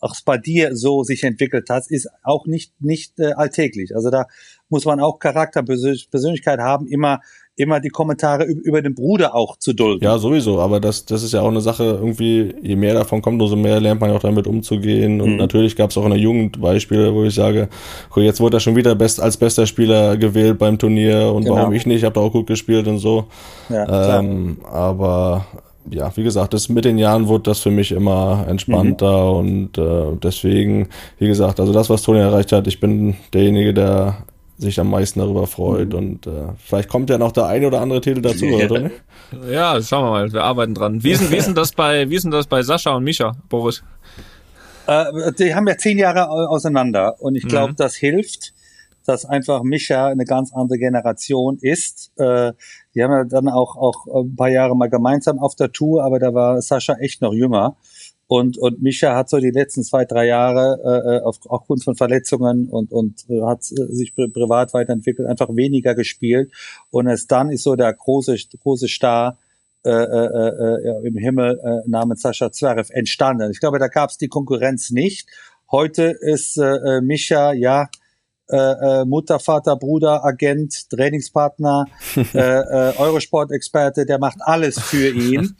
auch bei dir so sich entwickelt hat, ist auch nicht nicht äh, alltäglich. Also da muss man auch Charakter, Persönlichkeit haben, immer immer die Kommentare über den Bruder auch zu dulden. Ja, sowieso, aber das, das ist ja auch eine Sache, irgendwie, je mehr davon kommt, umso mehr lernt man ja auch damit umzugehen. Und mhm. natürlich gab es auch in der Jugend Beispiele, wo ich sage, okay, jetzt wurde er schon wieder best, als bester Spieler gewählt beim Turnier und genau. warum ich nicht, ich habe da auch gut gespielt und so. Ja, ähm, aber ja, wie gesagt, das mit den Jahren wurde das für mich immer entspannter mhm. und äh, deswegen, wie gesagt, also das, was Toni erreicht hat, ich bin derjenige, der sich am meisten darüber freut mhm. und äh, vielleicht kommt ja noch der eine oder andere Titel dazu, ja. oder Toni? Ja, schauen wir mal, wir arbeiten dran. Wie ist, wie ist denn das bei, wie ist denn das bei Sascha und Mischa, Boris? Äh, die haben ja zehn Jahre auseinander und ich glaube, mhm. das hilft dass einfach Micha eine ganz andere Generation ist. Äh, die haben ja dann auch, auch ein paar Jahre mal gemeinsam auf der Tour, aber da war Sascha echt noch jünger. Und, und Micha hat so die letzten zwei, drei Jahre äh, äh auf, aufgrund von Verletzungen und, und äh, hat sich privat weiterentwickelt, einfach weniger gespielt. Und erst dann ist so der große, große Star äh, äh, äh, im Himmel äh, namens Sascha Zverev entstanden. Ich glaube, da gab es die Konkurrenz nicht. Heute ist äh, äh Micha, ja, äh, äh, Mutter, Vater, Bruder, Agent, Trainingspartner, äh, äh, Eurosport-Experte, der macht alles für ihn.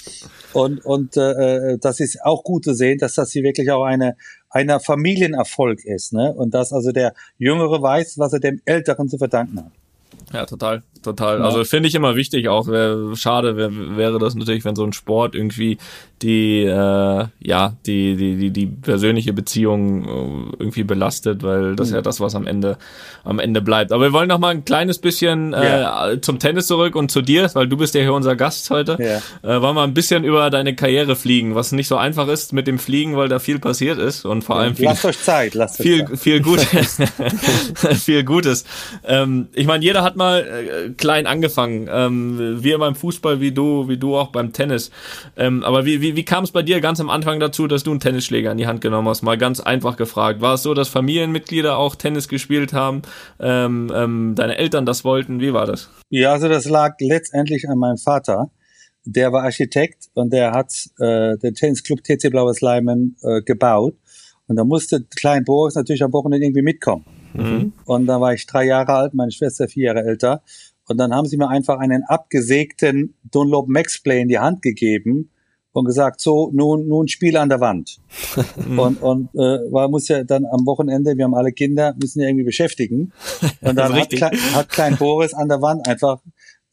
Und, und äh, äh, das ist auch gut zu sehen, dass das hier wirklich auch eine einer Familienerfolg ist, ne? Und dass also der Jüngere weiß, was er dem Älteren zu verdanken hat. Ja, total, total. Ja. Also finde ich immer wichtig auch. Wär, schade wär, wäre das natürlich, wenn so ein Sport irgendwie die, äh, ja, die, die, die, die persönliche Beziehung äh, irgendwie belastet, weil das mhm. ja das, was am Ende, am Ende bleibt. Aber wir wollen noch mal ein kleines bisschen äh, ja. zum Tennis zurück und zu dir, weil du bist ja hier unser Gast heute. Ja. Äh, wollen wir ein bisschen über deine Karriere fliegen, was nicht so einfach ist mit dem Fliegen, weil da viel passiert ist und vor allem viel, lasst euch Zeit, lasst euch viel, Zeit. viel Gutes, viel Gutes. Ähm, ich meine, jeder hat mal äh, klein angefangen, ähm, wir beim Fußball, wie du, wie du auch beim Tennis. Ähm, aber wie, wie wie, kam es bei dir ganz am Anfang dazu, dass du einen Tennisschläger in die Hand genommen hast? Mal ganz einfach gefragt. War es so, dass Familienmitglieder auch Tennis gespielt haben, ähm, ähm, deine Eltern das wollten? Wie war das? Ja, also das lag letztendlich an meinem Vater. Der war Architekt und der hat äh, den Tennisclub TC Blaues Leimen äh, gebaut. Und da musste Klein Boris natürlich am Wochenende irgendwie mitkommen. Mhm. Und da war ich drei Jahre alt, meine Schwester vier Jahre älter. Und dann haben sie mir einfach einen abgesägten Dunlop Max Play in die Hand gegeben und gesagt, so, nun, nun Spiel an der Wand. und und äh, war, muss ja dann am Wochenende, wir haben alle Kinder, müssen ja irgendwie beschäftigen. Und dann hat, Klein, hat Klein Boris an der Wand einfach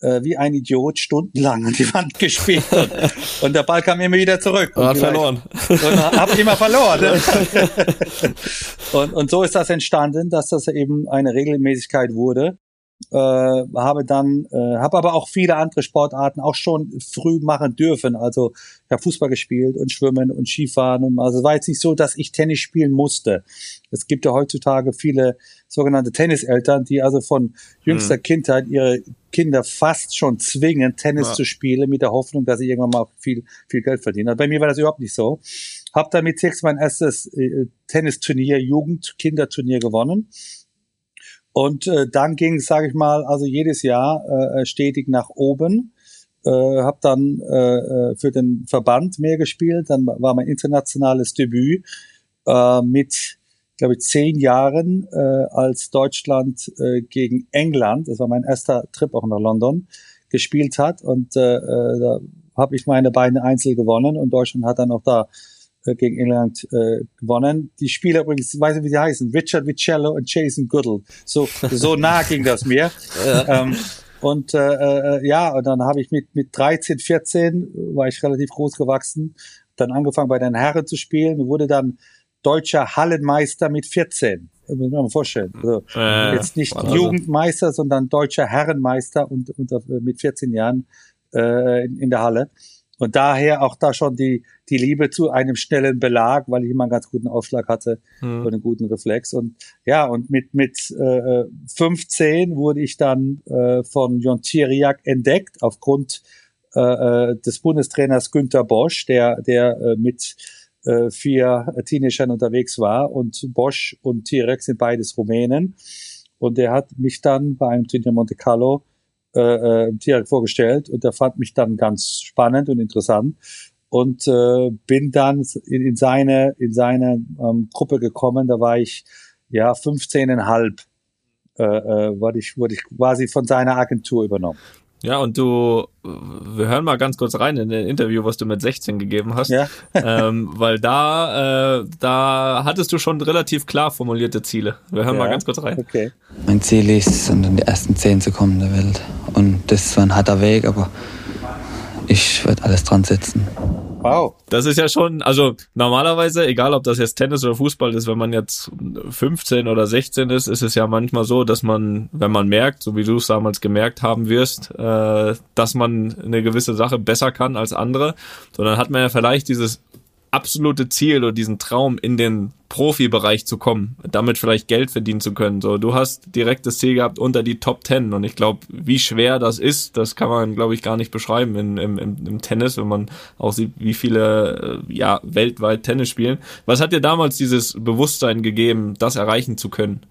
äh, wie ein Idiot stundenlang an die Wand gespielt. Und, und der Ball kam immer wieder zurück. Und hat verloren. Und hab immer verloren. Ne? und, und so ist das entstanden, dass das eben eine Regelmäßigkeit wurde äh, habe dann, äh, habe aber auch viele andere Sportarten auch schon früh machen dürfen. Also ich habe Fußball gespielt und Schwimmen und Skifahren. Und, also es war jetzt nicht so, dass ich Tennis spielen musste. Es gibt ja heutzutage viele sogenannte Tenniseltern, die also von jüngster hm. Kindheit ihre Kinder fast schon zwingen, Tennis ja. zu spielen, mit der Hoffnung, dass sie irgendwann mal viel, viel Geld verdienen. Also bei mir war das überhaupt nicht so. Hab dann mit sechs mein erstes äh, Tennisturnier, Jugend-Kinderturnier gewonnen und äh, dann ging es, sage ich mal, also jedes Jahr äh, stetig nach oben. Äh, habe dann äh, äh, für den Verband mehr gespielt. Dann war mein internationales Debüt äh, mit, glaube ich, zehn Jahren, äh, als Deutschland äh, gegen England, das war mein erster Trip auch nach London, gespielt hat. Und äh, äh da habe ich meine beiden Einzel gewonnen und Deutschland hat dann auch da äh, gegen England äh, gewonnen. Die Spieler übrigens, weiß nicht, wie sie heißen, Richard Vicello und Jason Goodall. So, so nah ging das mir. Ja. Ähm, und äh, äh, ja, und dann habe ich mit, mit 13, 14, war ich relativ groß gewachsen, dann angefangen bei den Herren zu spielen und wurde dann deutscher Hallenmeister mit 14. Das muss man mal vorstellen. Also äh, jetzt nicht also. Jugendmeister, sondern deutscher Herrenmeister und, und mit 14 Jahren äh, in, in der Halle. Und daher auch da schon die, die Liebe zu einem schnellen Belag, weil ich immer einen ganz guten Aufschlag hatte mhm. und einen guten Reflex. Und ja, und mit, mit äh, 15 wurde ich dann äh, von Jon Thiriak entdeckt, aufgrund äh, äh, des Bundestrainers Günther Bosch, der, der äh, mit äh, vier Teenagern unterwegs war. Und Bosch und Thiriak sind beides Rumänen. Und der hat mich dann bei einem Turnier Monte Carlo äh, Tier vorgestellt und der fand mich dann ganz spannend und interessant und äh, bin dann in, in seine in seine ähm, Gruppe gekommen. Da war ich ja 15,5 äh, äh, wurde ich wurde ich quasi von seiner Agentur übernommen. Ja, und du, wir hören mal ganz kurz rein in den Interview, was du mit 16 gegeben hast. Ja. ähm, weil da, äh, da hattest du schon relativ klar formulierte Ziele. Wir hören ja. mal ganz kurz rein. Okay. Mein Ziel ist, unter die ersten zehn zu kommen der Welt. Und das war ein harter Weg, aber ich werde alles dran setzen. Wow. Das ist ja schon, also normalerweise, egal ob das jetzt Tennis oder Fußball ist, wenn man jetzt 15 oder 16 ist, ist es ja manchmal so, dass man, wenn man merkt, so wie du es damals gemerkt haben wirst, äh, dass man eine gewisse Sache besser kann als andere, sondern hat man ja vielleicht dieses absolute Ziel oder diesen Traum in den Profibereich zu kommen, damit vielleicht Geld verdienen zu können. So, du hast direkt das Ziel gehabt unter die Top Ten und ich glaube, wie schwer das ist, das kann man, glaube ich, gar nicht beschreiben in, im, im, im Tennis, wenn man auch sieht, wie viele äh, ja weltweit Tennis spielen. Was hat dir damals dieses Bewusstsein gegeben, das erreichen zu können?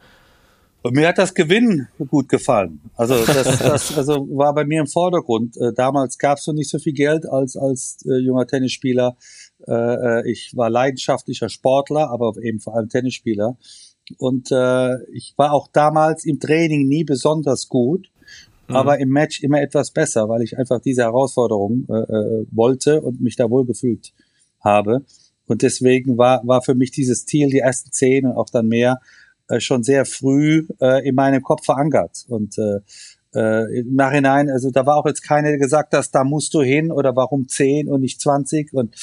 Und mir hat das Gewinnen gut gefallen. Also das, das also war bei mir im Vordergrund. Äh, damals gab es noch nicht so viel Geld als als äh, junger Tennisspieler. Äh, äh, ich war leidenschaftlicher Sportler, aber eben vor allem Tennisspieler. Und äh, ich war auch damals im Training nie besonders gut, mhm. aber im Match immer etwas besser, weil ich einfach diese Herausforderung äh, äh, wollte und mich da wohl gefühlt habe. Und deswegen war, war für mich dieses Ziel, die ersten zehn und auch dann mehr, äh, schon sehr früh äh, in meinem Kopf verankert. Und äh, äh, im Nachhinein, also da war auch jetzt keiner, der gesagt hat, da musst du hin oder warum zehn und nicht zwanzig und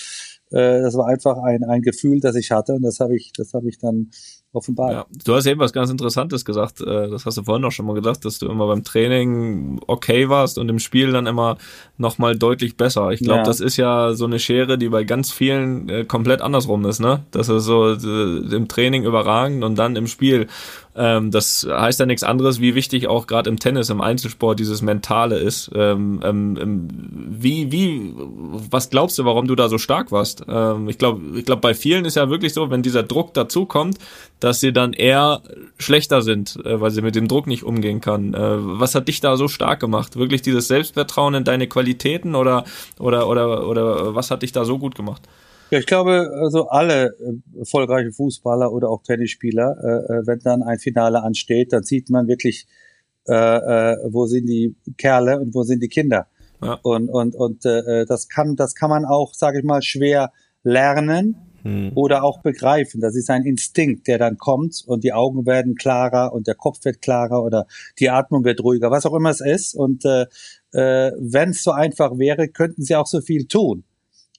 äh, das war einfach ein, ein Gefühl, das ich hatte und das habe ich, das habe ich dann offenbar. Ja, du hast eben was ganz Interessantes gesagt, äh, das hast du vorhin auch schon mal gesagt, dass du immer beim Training okay warst und im Spiel dann immer nochmal deutlich besser. Ich glaube, ja. das ist ja so eine Schere, die bei ganz vielen äh, komplett andersrum ist, ne? Das ist so äh, im Training überragend und dann im Spiel ähm, das heißt ja nichts anderes, wie wichtig auch gerade im Tennis, im Einzelsport dieses Mentale ist. Ähm, ähm, ähm, wie, wie, was glaubst du, warum du da so stark warst? Ähm, ich glaube, ich glaube, bei vielen ist ja wirklich so, wenn dieser Druck dazukommt, dass sie dann eher schlechter sind, äh, weil sie mit dem Druck nicht umgehen kann. Äh, was hat dich da so stark gemacht? Wirklich dieses Selbstvertrauen in deine Qualitäten oder, oder, oder, oder was hat dich da so gut gemacht? Ja, ich glaube, also alle äh, erfolgreiche Fußballer oder auch Tennisspieler, äh, äh, wenn dann ein Finale ansteht, dann sieht man wirklich, äh, äh, wo sind die Kerle und wo sind die Kinder. Ja. Und und und äh, das kann das kann man auch, sage ich mal, schwer lernen hm. oder auch begreifen. Das ist ein Instinkt, der dann kommt und die Augen werden klarer und der Kopf wird klarer oder die Atmung wird ruhiger, was auch immer es ist. Und äh, äh, wenn es so einfach wäre, könnten sie auch so viel tun.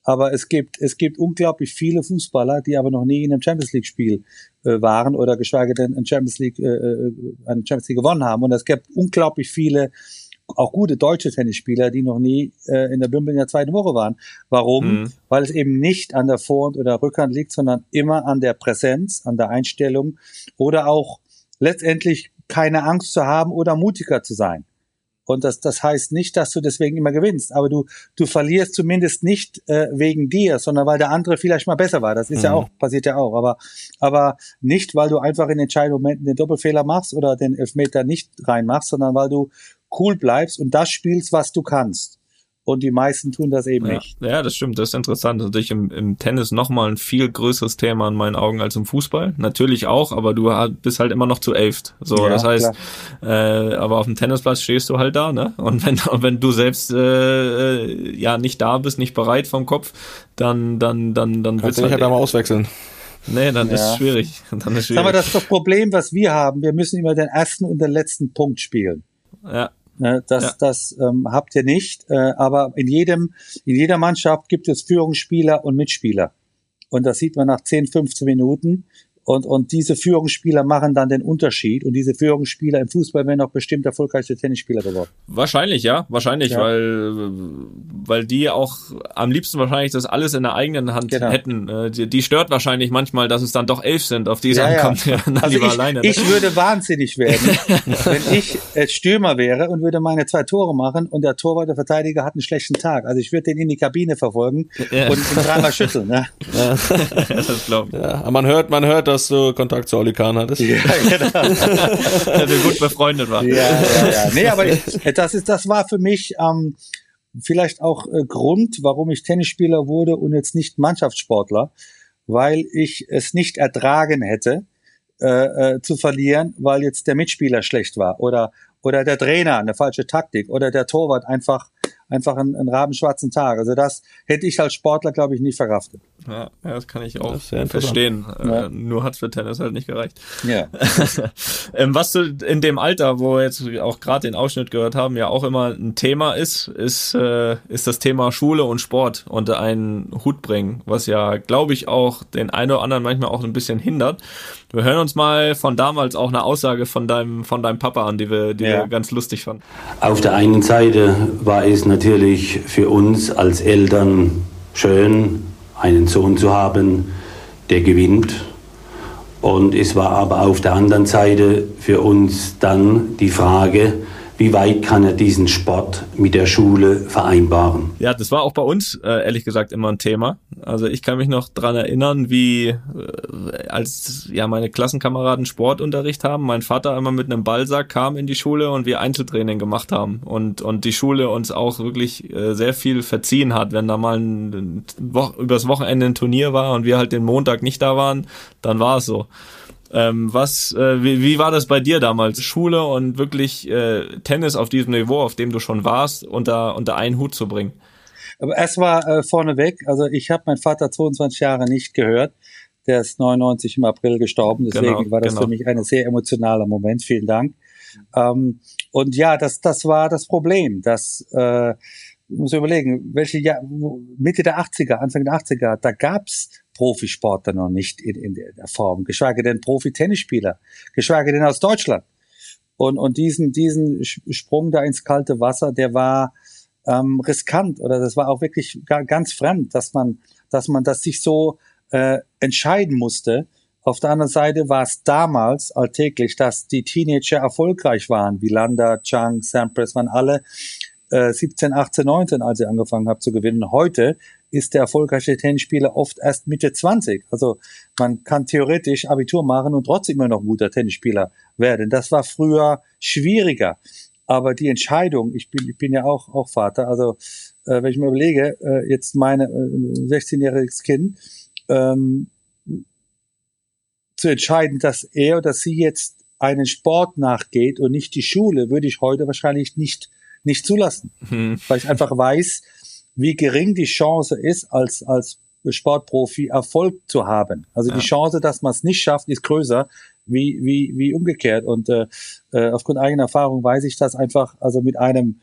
Aber es gibt, es gibt unglaublich viele Fußballer, die aber noch nie in einem Champions League Spiel äh, waren oder geschweige denn ein Champions League, äh, äh, eine Champions League gewonnen haben. Und es gibt unglaublich viele auch gute deutsche Tennisspieler, die noch nie äh, in der Wimbledon in der zweiten Woche waren. Warum? Mhm. Weil es eben nicht an der Vor- oder Rückhand liegt, sondern immer an der Präsenz, an der Einstellung oder auch letztendlich keine Angst zu haben oder mutiger zu sein. Und das, das heißt nicht, dass du deswegen immer gewinnst, aber du, du verlierst zumindest nicht äh, wegen dir, sondern weil der andere vielleicht mal besser war. Das ist mhm. ja auch, passiert ja auch. Aber, aber nicht, weil du einfach in entscheidenden Momenten den Doppelfehler machst oder den Elfmeter nicht reinmachst, sondern weil du cool bleibst und das spielst, was du kannst und die meisten tun das eben ja. nicht. Ja, das stimmt, das ist interessant. Natürlich im, im Tennis nochmal ein viel größeres Thema in meinen Augen als im Fußball. Natürlich auch, aber du bist halt immer noch zu elft. So, ja, das heißt, äh, aber auf dem Tennisplatz stehst du halt da, ne? Und wenn, wenn du selbst äh, äh, ja nicht da bist, nicht bereit vom Kopf, dann dann dann dann Kannst du nicht halt, halt mal auswechseln. Nee, dann ja. ist schwierig. Dann ist schwierig. Aber das ist das Problem, was wir haben. Wir müssen immer den ersten und den letzten Punkt spielen. Ja. Ne, das ja. das ähm, habt ihr nicht. Äh, aber in jedem, in jeder Mannschaft gibt es Führungsspieler und Mitspieler. Und das sieht man nach 10, 15 Minuten. Und, und diese Führungsspieler machen dann den Unterschied. Und diese Führungsspieler im Fußball werden auch bestimmt erfolgreichste Tennisspieler geworden. Wahrscheinlich, ja. Wahrscheinlich, ja. weil, weil die auch am liebsten wahrscheinlich das alles in der eigenen Hand genau. hätten. Äh, die, die, stört wahrscheinlich manchmal, dass es dann doch elf sind, auf die es ja, ankommt. Ja. Ja, also ich, alleine. Ne? ich würde wahnsinnig werden, wenn ich äh, Stürmer wäre und würde meine zwei Tore machen und der Torwart, der Verteidiger hat einen schlechten Tag. Also ich würde den in die Kabine verfolgen ja. und ihn dreimal schütteln. Ne? Ja. das glaube ich. Ja, man hört, man hört, dass du Kontakt zu Oli Kahn hattest. Ja, genau. dass wir gut befreundet waren. Ja, ja, ja. Nee, aber das ist, das war für mich ähm, vielleicht auch äh, Grund, warum ich Tennisspieler wurde und jetzt nicht Mannschaftssportler, weil ich es nicht ertragen hätte, äh, äh, zu verlieren, weil jetzt der Mitspieler schlecht war oder oder der Trainer eine falsche Taktik oder der Torwart einfach einfach einen, einen rabenschwarzen Tag. Also das hätte ich als Sportler, glaube ich, nicht verkraftet. Ja, ja, das kann ich auch verstehen. Ja. Äh, nur hat's für Tennis halt nicht gereicht. Ja. ähm, was du in dem Alter, wo wir jetzt auch gerade den Ausschnitt gehört haben, ja auch immer ein Thema ist, ist, äh, ist das Thema Schule und Sport unter einen Hut bringen, was ja, glaube ich, auch den einen oder anderen manchmal auch ein bisschen hindert. Wir hören uns mal von damals auch eine Aussage von deinem, von deinem Papa an, die wir, die ja. wir ganz lustig fanden. Auf der einen Seite war es natürlich für uns als Eltern schön, einen Sohn zu haben, der gewinnt. Und es war aber auf der anderen Seite für uns dann die Frage, wie weit kann er diesen Sport mit der Schule vereinbaren? Ja, das war auch bei uns äh, ehrlich gesagt immer ein Thema. Also ich kann mich noch dran erinnern, wie äh, als ja meine Klassenkameraden Sportunterricht haben, mein Vater einmal mit einem Ballsack kam in die Schule und wir Einzeltraining gemacht haben und und die Schule uns auch wirklich äh, sehr viel verziehen hat, wenn da mal ein, Wo übers Wochenende ein Turnier war und wir halt den Montag nicht da waren, dann war es so. Ähm, was, äh, wie, wie war das bei dir damals? Schule und wirklich äh, Tennis auf diesem Niveau, auf dem du schon warst, unter, unter einen Hut zu bringen? Aber mal äh, vorneweg, also ich habe meinen Vater 22 Jahre nicht gehört. Der ist 99 im April gestorben, deswegen genau, war das genau. für mich ein sehr emotionaler Moment. Vielen Dank. Ähm, und ja, das, das war das Problem, dass äh, muss überlegen, welche Jahr, Mitte der 80er, Anfang der 80er, da gab's Profisportler noch nicht in, in der Form, geschweige denn Profi-Tennisspieler, geschweige denn aus Deutschland. Und, und diesen, diesen Sprung da ins kalte Wasser, der war ähm, riskant oder das war auch wirklich ganz fremd, dass man, dass man das sich so äh, entscheiden musste. Auf der anderen Seite war es damals alltäglich, dass die Teenager erfolgreich waren, wie Landa, Chang, Sampras, waren alle äh, 17, 18, 19, als ich angefangen habe zu gewinnen. Heute ist der erfolgreiche Tennisspieler oft erst Mitte 20. Also man kann theoretisch Abitur machen und trotzdem immer noch ein guter Tennisspieler werden. Das war früher schwieriger. Aber die Entscheidung, ich bin, ich bin ja auch, auch Vater, also äh, wenn ich mir überlege, äh, jetzt meine äh, 16-jähriges Kind, ähm, zu entscheiden, dass er oder sie jetzt einen Sport nachgeht und nicht die Schule, würde ich heute wahrscheinlich nicht nicht zulassen, hm. weil ich einfach weiß, wie gering die Chance ist, als, als Sportprofi Erfolg zu haben. Also ja. die Chance, dass man es nicht schafft, ist größer wie, wie, wie umgekehrt. Und äh, äh, aufgrund eigener Erfahrung weiß ich das einfach, also mit einem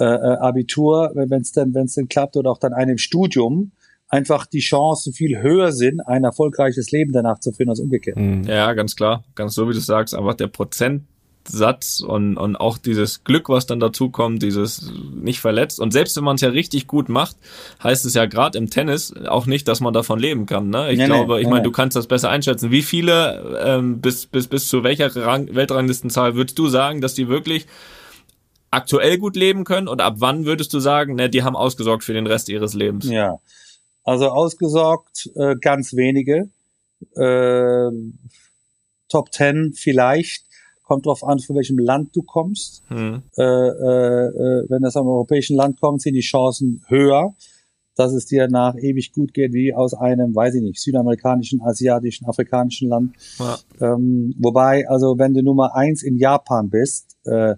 äh, äh Abitur, wenn es denn, wenn es denn klappt, oder auch dann einem Studium, einfach die Chancen viel höher sind, ein erfolgreiches Leben danach zu führen als umgekehrt. Ja, ganz klar. Ganz so wie du sagst, einfach der Prozent Satz und, und auch dieses Glück, was dann dazu kommt, dieses nicht verletzt. Und selbst wenn man es ja richtig gut macht, heißt es ja gerade im Tennis auch nicht, dass man davon leben kann. Ne? Ich nee, glaube, nee, ich meine, nee. du kannst das besser einschätzen. Wie viele ähm, bis, bis, bis zu welcher Rang, Weltranglistenzahl würdest du sagen, dass die wirklich aktuell gut leben können? Und ab wann würdest du sagen, ne, die haben ausgesorgt für den Rest ihres Lebens? Ja, also ausgesorgt äh, ganz wenige. Äh, Top Ten vielleicht kommt drauf an, von welchem Land du kommst. Hm. Äh, äh, äh, wenn das am europäischen Land kommt, sind die Chancen höher, dass es dir nach ewig gut geht, wie aus einem, weiß ich nicht, südamerikanischen, asiatischen, afrikanischen Land. Ja. Ähm, wobei, also wenn du Nummer eins in Japan bist, äh,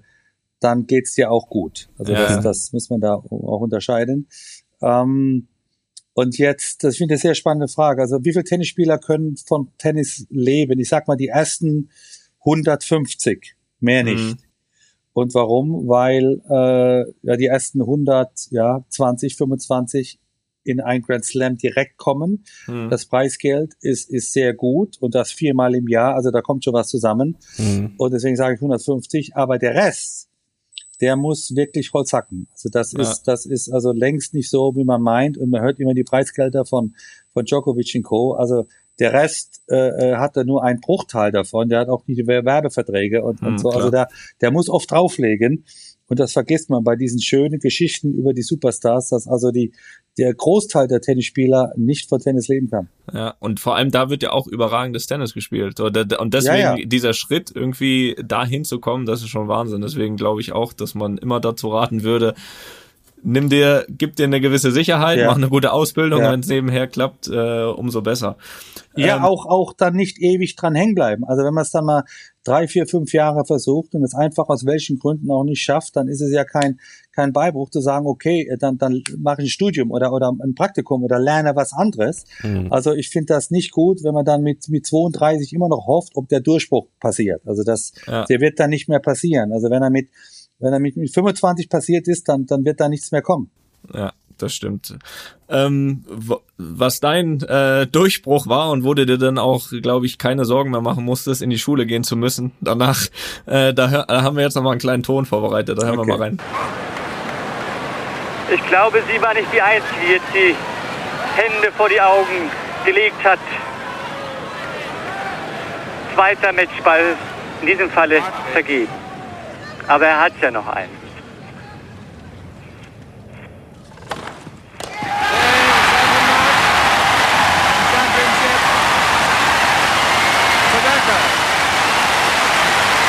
dann geht's dir auch gut. Also ja. das, das muss man da auch unterscheiden. Ähm, und jetzt, das finde ich eine sehr spannende Frage. Also wie viele Tennisspieler können von Tennis leben? Ich sag mal, die ersten 150, mehr mhm. nicht. Mhm. Und warum? Weil äh, ja die ersten 100, ja 20, 25 in ein Grand Slam direkt kommen. Mhm. Das Preisgeld ist ist sehr gut und das viermal im Jahr, also da kommt schon was zusammen. Mhm. Und deswegen sage ich 150. Aber der Rest, der muss wirklich Holz hacken. Also das ja. ist das ist also längst nicht so, wie man meint. Und man hört immer die Preisgelder von von Djokovic und Co. Also der Rest äh, äh hat da nur einen Bruchteil davon. Der hat auch nicht die Werbeverträge und, und hm, so. Also da, der muss oft drauflegen. Und das vergisst man bei diesen schönen Geschichten über die Superstars, dass also die, der Großteil der Tennisspieler nicht von Tennis leben kann. Ja, und vor allem da wird ja auch überragendes Tennis gespielt. Und deswegen ja, ja. dieser Schritt irgendwie dahin zu kommen, das ist schon Wahnsinn. Deswegen glaube ich auch, dass man immer dazu raten würde, nimm dir, gib dir eine gewisse Sicherheit, ja. mach eine gute Ausbildung, ja. wenn es nebenher klappt, äh, umso besser. Ja, ähm, auch, auch dann nicht ewig dran hängen bleiben. Also wenn man es dann mal drei, vier, fünf Jahre versucht und es einfach aus welchen Gründen auch nicht schafft, dann ist es ja kein, kein Beibruch zu sagen, okay, dann, dann mache ich ein Studium oder, oder ein Praktikum oder lerne was anderes. Mhm. Also ich finde das nicht gut, wenn man dann mit, mit 32 immer noch hofft, ob der Durchbruch passiert. Also das, ja. der wird dann nicht mehr passieren. Also wenn er mit wenn er mit 25 passiert ist, dann, dann wird da nichts mehr kommen. Ja, das stimmt. Ähm, was dein äh, Durchbruch war und wo du dir dann auch, glaube ich, keine Sorgen mehr machen musstest, in die Schule gehen zu müssen. Danach, äh, da, hör, da haben wir jetzt nochmal einen kleinen Ton vorbereitet. Da hören okay. wir mal rein. Ich glaube, sie war nicht die Einzige, die Hände vor die Augen gelegt hat. Zweiter Matchball, in diesem Falle vergeben. Aber er hat ja noch einen.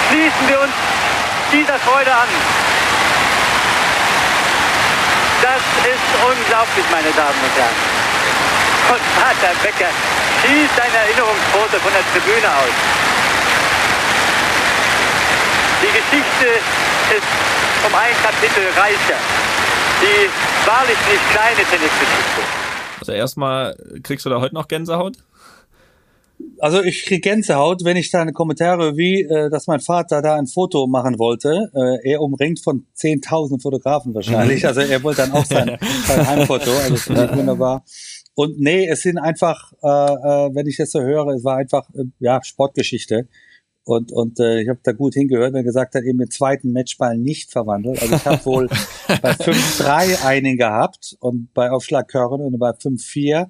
Schließen wir uns dieser Freude an. Das ist unglaublich, meine Damen und Herren. Und Vater Becker schießt ein Erinnerungsfoto von der Tribüne aus. Die Geschichte ist um ein Kapitel reicher. Die wahrlich nicht kleine Tennisgeschichte. Also erstmal kriegst du da heute noch Gänsehaut? Also ich krieg Gänsehaut, wenn ich da eine Kommentare wie, äh, dass mein Vater da ein Foto machen wollte. Äh, er umringt von 10.000 Fotografen wahrscheinlich. Also er wollte dann auch sein, sein Heimfoto. Also das finde ich wunderbar. Und nee, es sind einfach, äh, äh, wenn ich das so höre, es war einfach äh, ja Sportgeschichte. Und, und äh, ich habe da gut hingehört, wenn er gesagt hat, eben den zweiten Matchball nicht verwandelt. Also ich habe wohl bei 5-3 einen gehabt und bei Aufschlag Körn und bei 5-4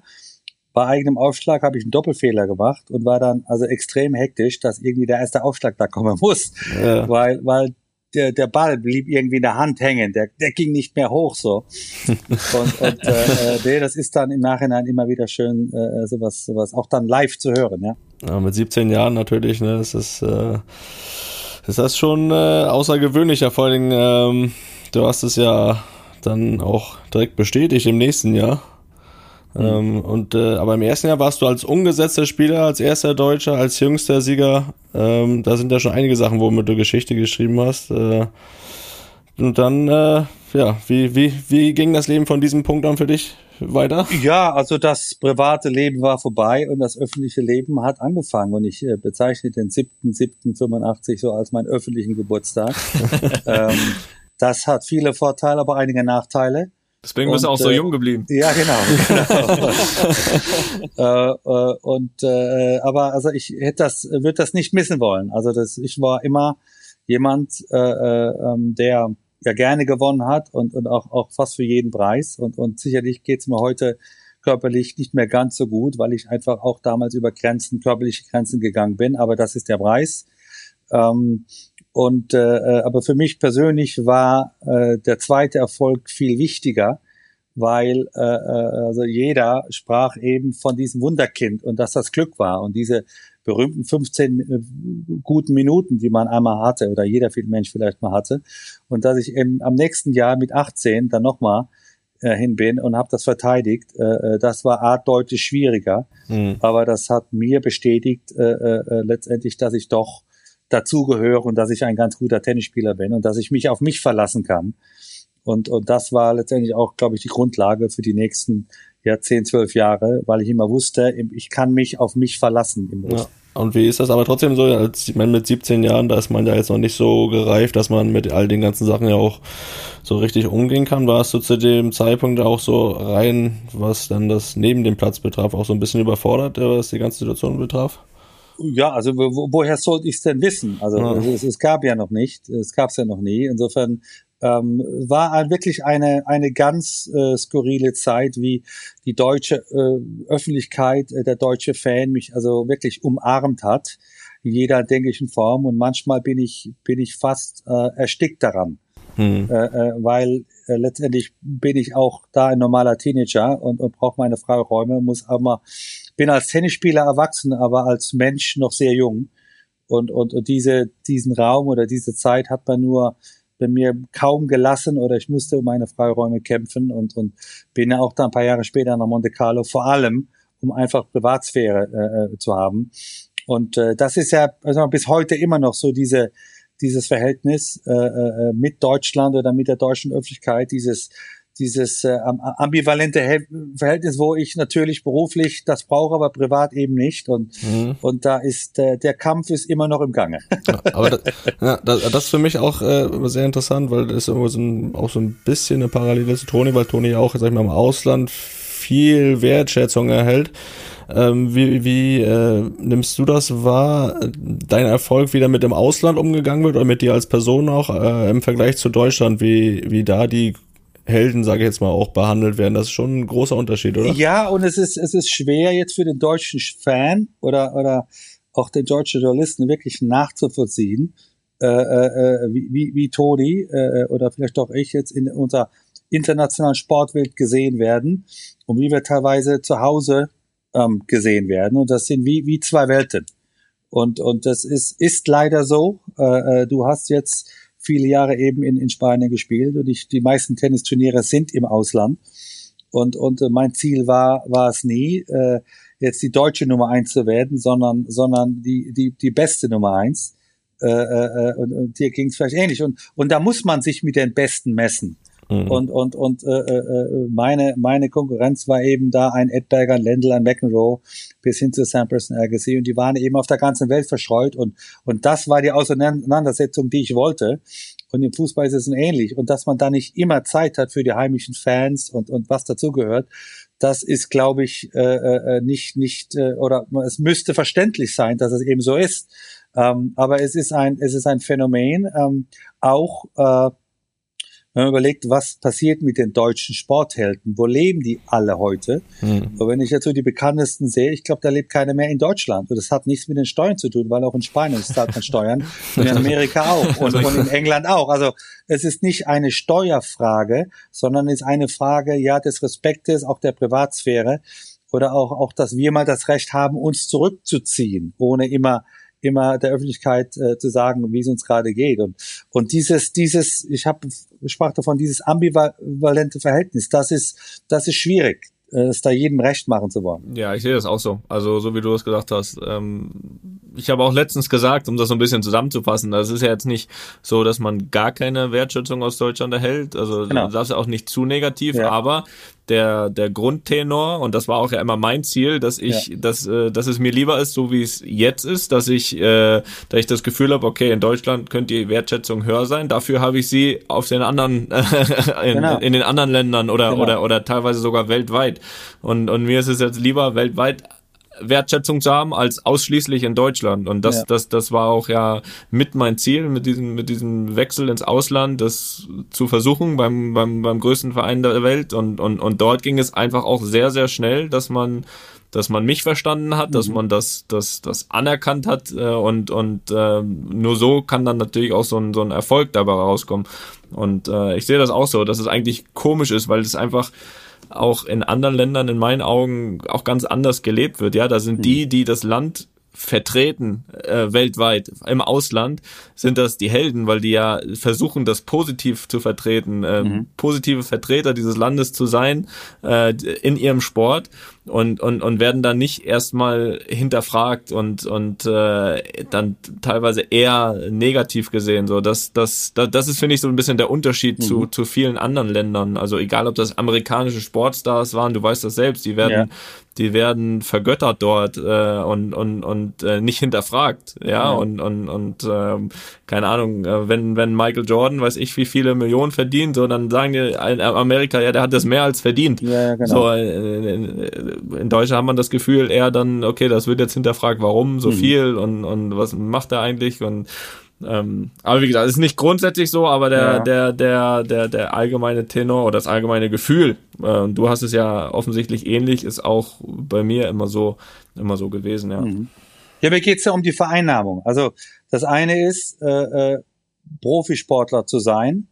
bei eigenem Aufschlag habe ich einen Doppelfehler gemacht und war dann also extrem hektisch, dass irgendwie der erste Aufschlag da kommen muss, ja. weil weil der, der Ball blieb irgendwie in der Hand hängen, der, der ging nicht mehr hoch so. und und äh, äh, nee, das ist dann im Nachhinein immer wieder schön, äh, sowas, sowas auch dann live zu hören, ja. Ja, mit 17 Jahren natürlich, ne, das ist, äh, ist das schon äh, außergewöhnlicher, vor allen Dingen, ähm, du hast es ja dann auch direkt bestätigt im nächsten Jahr. Mhm. Ähm, und äh, aber im ersten Jahr warst du als ungesetzter Spieler, als erster Deutscher, als jüngster Sieger. Ähm, da sind ja schon einige Sachen, womit du Geschichte geschrieben hast. Äh, und dann, äh, ja, wie, wie, wie ging das Leben von diesem Punkt an für dich weiter? Ja, also das private Leben war vorbei und das öffentliche Leben hat angefangen. Und ich äh, bezeichne den 7.7.85 so als meinen öffentlichen Geburtstag. ähm, das hat viele Vorteile, aber einige Nachteile. Deswegen bist du auch so äh, jung geblieben. Ja, genau. genau. äh, äh, und äh, aber also ich hätte das, würde das nicht missen wollen. Also das, ich war immer jemand, äh, äh, ähm, der ja gerne gewonnen hat und, und auch, auch fast für jeden Preis. Und, und sicherlich geht's mir heute körperlich nicht mehr ganz so gut, weil ich einfach auch damals über Grenzen, körperliche Grenzen gegangen bin. Aber das ist der Preis. Ähm, und äh, äh, aber für mich persönlich war äh, der zweite Erfolg viel wichtiger, weil äh, äh, also jeder sprach eben von diesem Wunderkind und dass das Glück war und diese berühmten 15 äh, guten Minuten, die man einmal hatte oder jeder viel Mensch vielleicht mal hatte und dass ich eben am nächsten Jahr mit 18 dann nochmal äh, hin bin und habe das verteidigt. Äh, äh, das war art deutlich schwieriger, mhm. aber das hat mir bestätigt äh, äh, letztendlich, dass ich doch dazugehöre und dass ich ein ganz guter Tennisspieler bin und dass ich mich auf mich verlassen kann. Und, und das war letztendlich auch, glaube ich, die Grundlage für die nächsten ja, 10, 12 Jahre, weil ich immer wusste, ich kann mich auf mich verlassen im Ja. Und wie ist das aber trotzdem so, als ich meine, mit 17 Jahren, da ist man ja jetzt noch nicht so gereift, dass man mit all den ganzen Sachen ja auch so richtig umgehen kann. Warst du zu dem Zeitpunkt auch so rein, was dann das neben dem Platz betraf, auch so ein bisschen überfordert, was die ganze Situation betraf? Ja, also wo, woher sollte ich es denn wissen? Also ja. es, es, gab ja noch nicht, es gab es ja noch nie. Insofern ähm, war ein, wirklich eine eine ganz äh, skurrile Zeit, wie die deutsche äh, Öffentlichkeit, äh, der deutsche Fan mich also wirklich umarmt hat, in jeder denklichen Form. Und manchmal bin ich bin ich fast äh, erstickt daran, hm. äh, äh, weil äh, letztendlich bin ich auch da ein normaler Teenager und, und brauche meine Freiräume, muss aber bin als Tennisspieler erwachsen, aber als Mensch noch sehr jung. Und, und, und diese, diesen Raum oder diese Zeit hat man nur bei mir kaum gelassen oder ich musste um meine Freiräume kämpfen und, und bin ja auch da ein paar Jahre später nach Monte Carlo, vor allem um einfach Privatsphäre äh, äh, zu haben. Und äh, das ist ja also bis heute immer noch so diese dieses Verhältnis äh, äh, mit Deutschland oder mit der deutschen Öffentlichkeit, dieses dieses äh, ambivalente Verhältnis, wo ich natürlich beruflich das brauche, aber privat eben nicht. Und, mhm. und da ist äh, der Kampf ist immer noch im Gange. Ja, aber das, ja, das, das ist für mich auch äh, sehr interessant, weil das ist irgendwo so ein, auch so ein bisschen eine Parallele zu Toni, weil Toni auch, sag ich mal, im Ausland viel Wertschätzung erhält. Ähm, wie wie äh, nimmst du das wahr, dein Erfolg, wie damit im Ausland umgegangen wird oder mit dir als Person auch äh, im Vergleich zu Deutschland, wie, wie da die Helden, sage ich jetzt mal, auch behandelt werden. Das ist schon ein großer Unterschied, oder? Ja, und es ist, es ist schwer jetzt für den deutschen Fan oder, oder auch den deutschen Journalisten wirklich nachzuvollziehen, äh, äh, wie, wie, wie Toni äh, oder vielleicht auch ich jetzt in unserer internationalen Sportwelt gesehen werden und wie wir teilweise zu Hause ähm, gesehen werden. Und das sind wie, wie zwei Welten. Und, und das ist, ist leider so. Äh, äh, du hast jetzt viele Jahre eben in, in Spanien gespielt und ich, die meisten Tennisturniere sind im Ausland. Und, und äh, mein Ziel war, war es nie, äh, jetzt die deutsche Nummer eins zu werden, sondern, sondern die, die, die beste Nummer eins. Äh, äh, und, und dir ging es vielleicht ähnlich. Und, und da muss man sich mit den Besten messen. Mhm. Und, und, und äh, äh, meine, meine Konkurrenz war eben da ein Edberger, ein Lendl, ein McEnroe bis hin zu Sampras und und die waren eben auf der ganzen Welt verstreut und, und das war die Auseinandersetzung, die ich wollte. Und im Fußball ist es ähnlich. Und dass man da nicht immer Zeit hat für die heimischen Fans und, und was dazugehört, das ist, glaube ich, äh, äh, nicht, nicht, äh, oder es müsste verständlich sein, dass es eben so ist. Ähm, aber es ist ein, es ist ein Phänomen, ähm, auch äh, wenn man überlegt, was passiert mit den deutschen Sporthelden, wo leben die alle heute? Mhm. Und wenn ich jetzt so die bekanntesten sehe, ich glaube, da lebt keiner mehr in Deutschland. Und das hat nichts mit den Steuern zu tun, weil auch in Spanien zahlt man Steuern und in Amerika auch und, und in England auch. Also es ist nicht eine Steuerfrage, sondern es ist eine Frage, ja, des Respektes, auch der Privatsphäre oder auch, auch, dass wir mal das Recht haben, uns zurückzuziehen, ohne immer immer der Öffentlichkeit äh, zu sagen, wie es uns gerade geht. Und, und dieses, dieses, ich habe sprach davon, dieses ambivalente Verhältnis, das ist, das ist schwierig es da jedem recht machen zu wollen. Ja, ich sehe das auch so. Also so wie du es gesagt hast. Ähm, ich habe auch letztens gesagt, um das so ein bisschen zusammenzufassen, das ist ja jetzt nicht so, dass man gar keine Wertschätzung aus Deutschland erhält. Also genau. das ist auch nicht zu negativ, ja. aber der, der Grundtenor, und das war auch ja immer mein Ziel, dass ich, ja. dass, äh, dass es mir lieber ist, so wie es jetzt ist, dass ich, äh, dass ich das Gefühl habe, okay, in Deutschland könnte die Wertschätzung höher sein. Dafür habe ich sie auf den anderen, in, genau. in den anderen Ländern oder, genau. oder, oder teilweise sogar weltweit. Und, und mir ist es jetzt lieber weltweit Wertschätzung zu haben als ausschließlich in Deutschland. Und das, ja. das, das war auch ja mit mein Ziel, mit diesem, mit diesem Wechsel ins Ausland, das zu versuchen beim, beim, beim größten Verein der Welt. Und, und, und dort ging es einfach auch sehr, sehr schnell, dass man dass man mich verstanden hat, mhm. dass man das, das, das anerkannt hat äh, und, und äh, nur so kann dann natürlich auch so ein, so ein Erfolg dabei rauskommen. Und äh, ich sehe das auch so, dass es eigentlich komisch ist, weil es einfach auch in anderen Ländern in meinen Augen auch ganz anders gelebt wird. Ja, da sind die, mhm. die das Land vertreten äh, weltweit im Ausland sind das die Helden, weil die ja versuchen, das positiv zu vertreten, äh, mhm. positive Vertreter dieses Landes zu sein äh, in ihrem Sport und, und, und werden dann nicht erstmal hinterfragt und, und äh, dann teilweise eher negativ gesehen. So, das, das, das, das ist, finde ich, so ein bisschen der Unterschied mhm. zu, zu vielen anderen Ländern. Also egal, ob das amerikanische Sportstars waren, du weißt das selbst, die werden, ja. die werden vergöttert dort äh, und, und, und äh, nicht hinterfragt. Ja, ja. und, und, und äh, keine Ahnung, äh, wenn, wenn Michael Jordan, weiß ich, wie viele Millionen verdient, so dann sagen die in Amerika, ja, der hat das mehr als verdient. Ja, genau. So, äh, äh, in Deutschland hat man das Gefühl eher dann, okay, das wird jetzt hinterfragt, warum so mhm. viel und, und was macht er eigentlich und ähm, aber wie gesagt, es ist nicht grundsätzlich so, aber der, ja. der, der, der, der allgemeine Tenor oder das allgemeine Gefühl, äh, du hast es ja offensichtlich ähnlich, ist auch bei mir immer so, immer so gewesen, ja. Mhm. Ja, mir geht's ja um die Vereinnahmung. Also das eine ist, äh, äh, Profisportler zu sein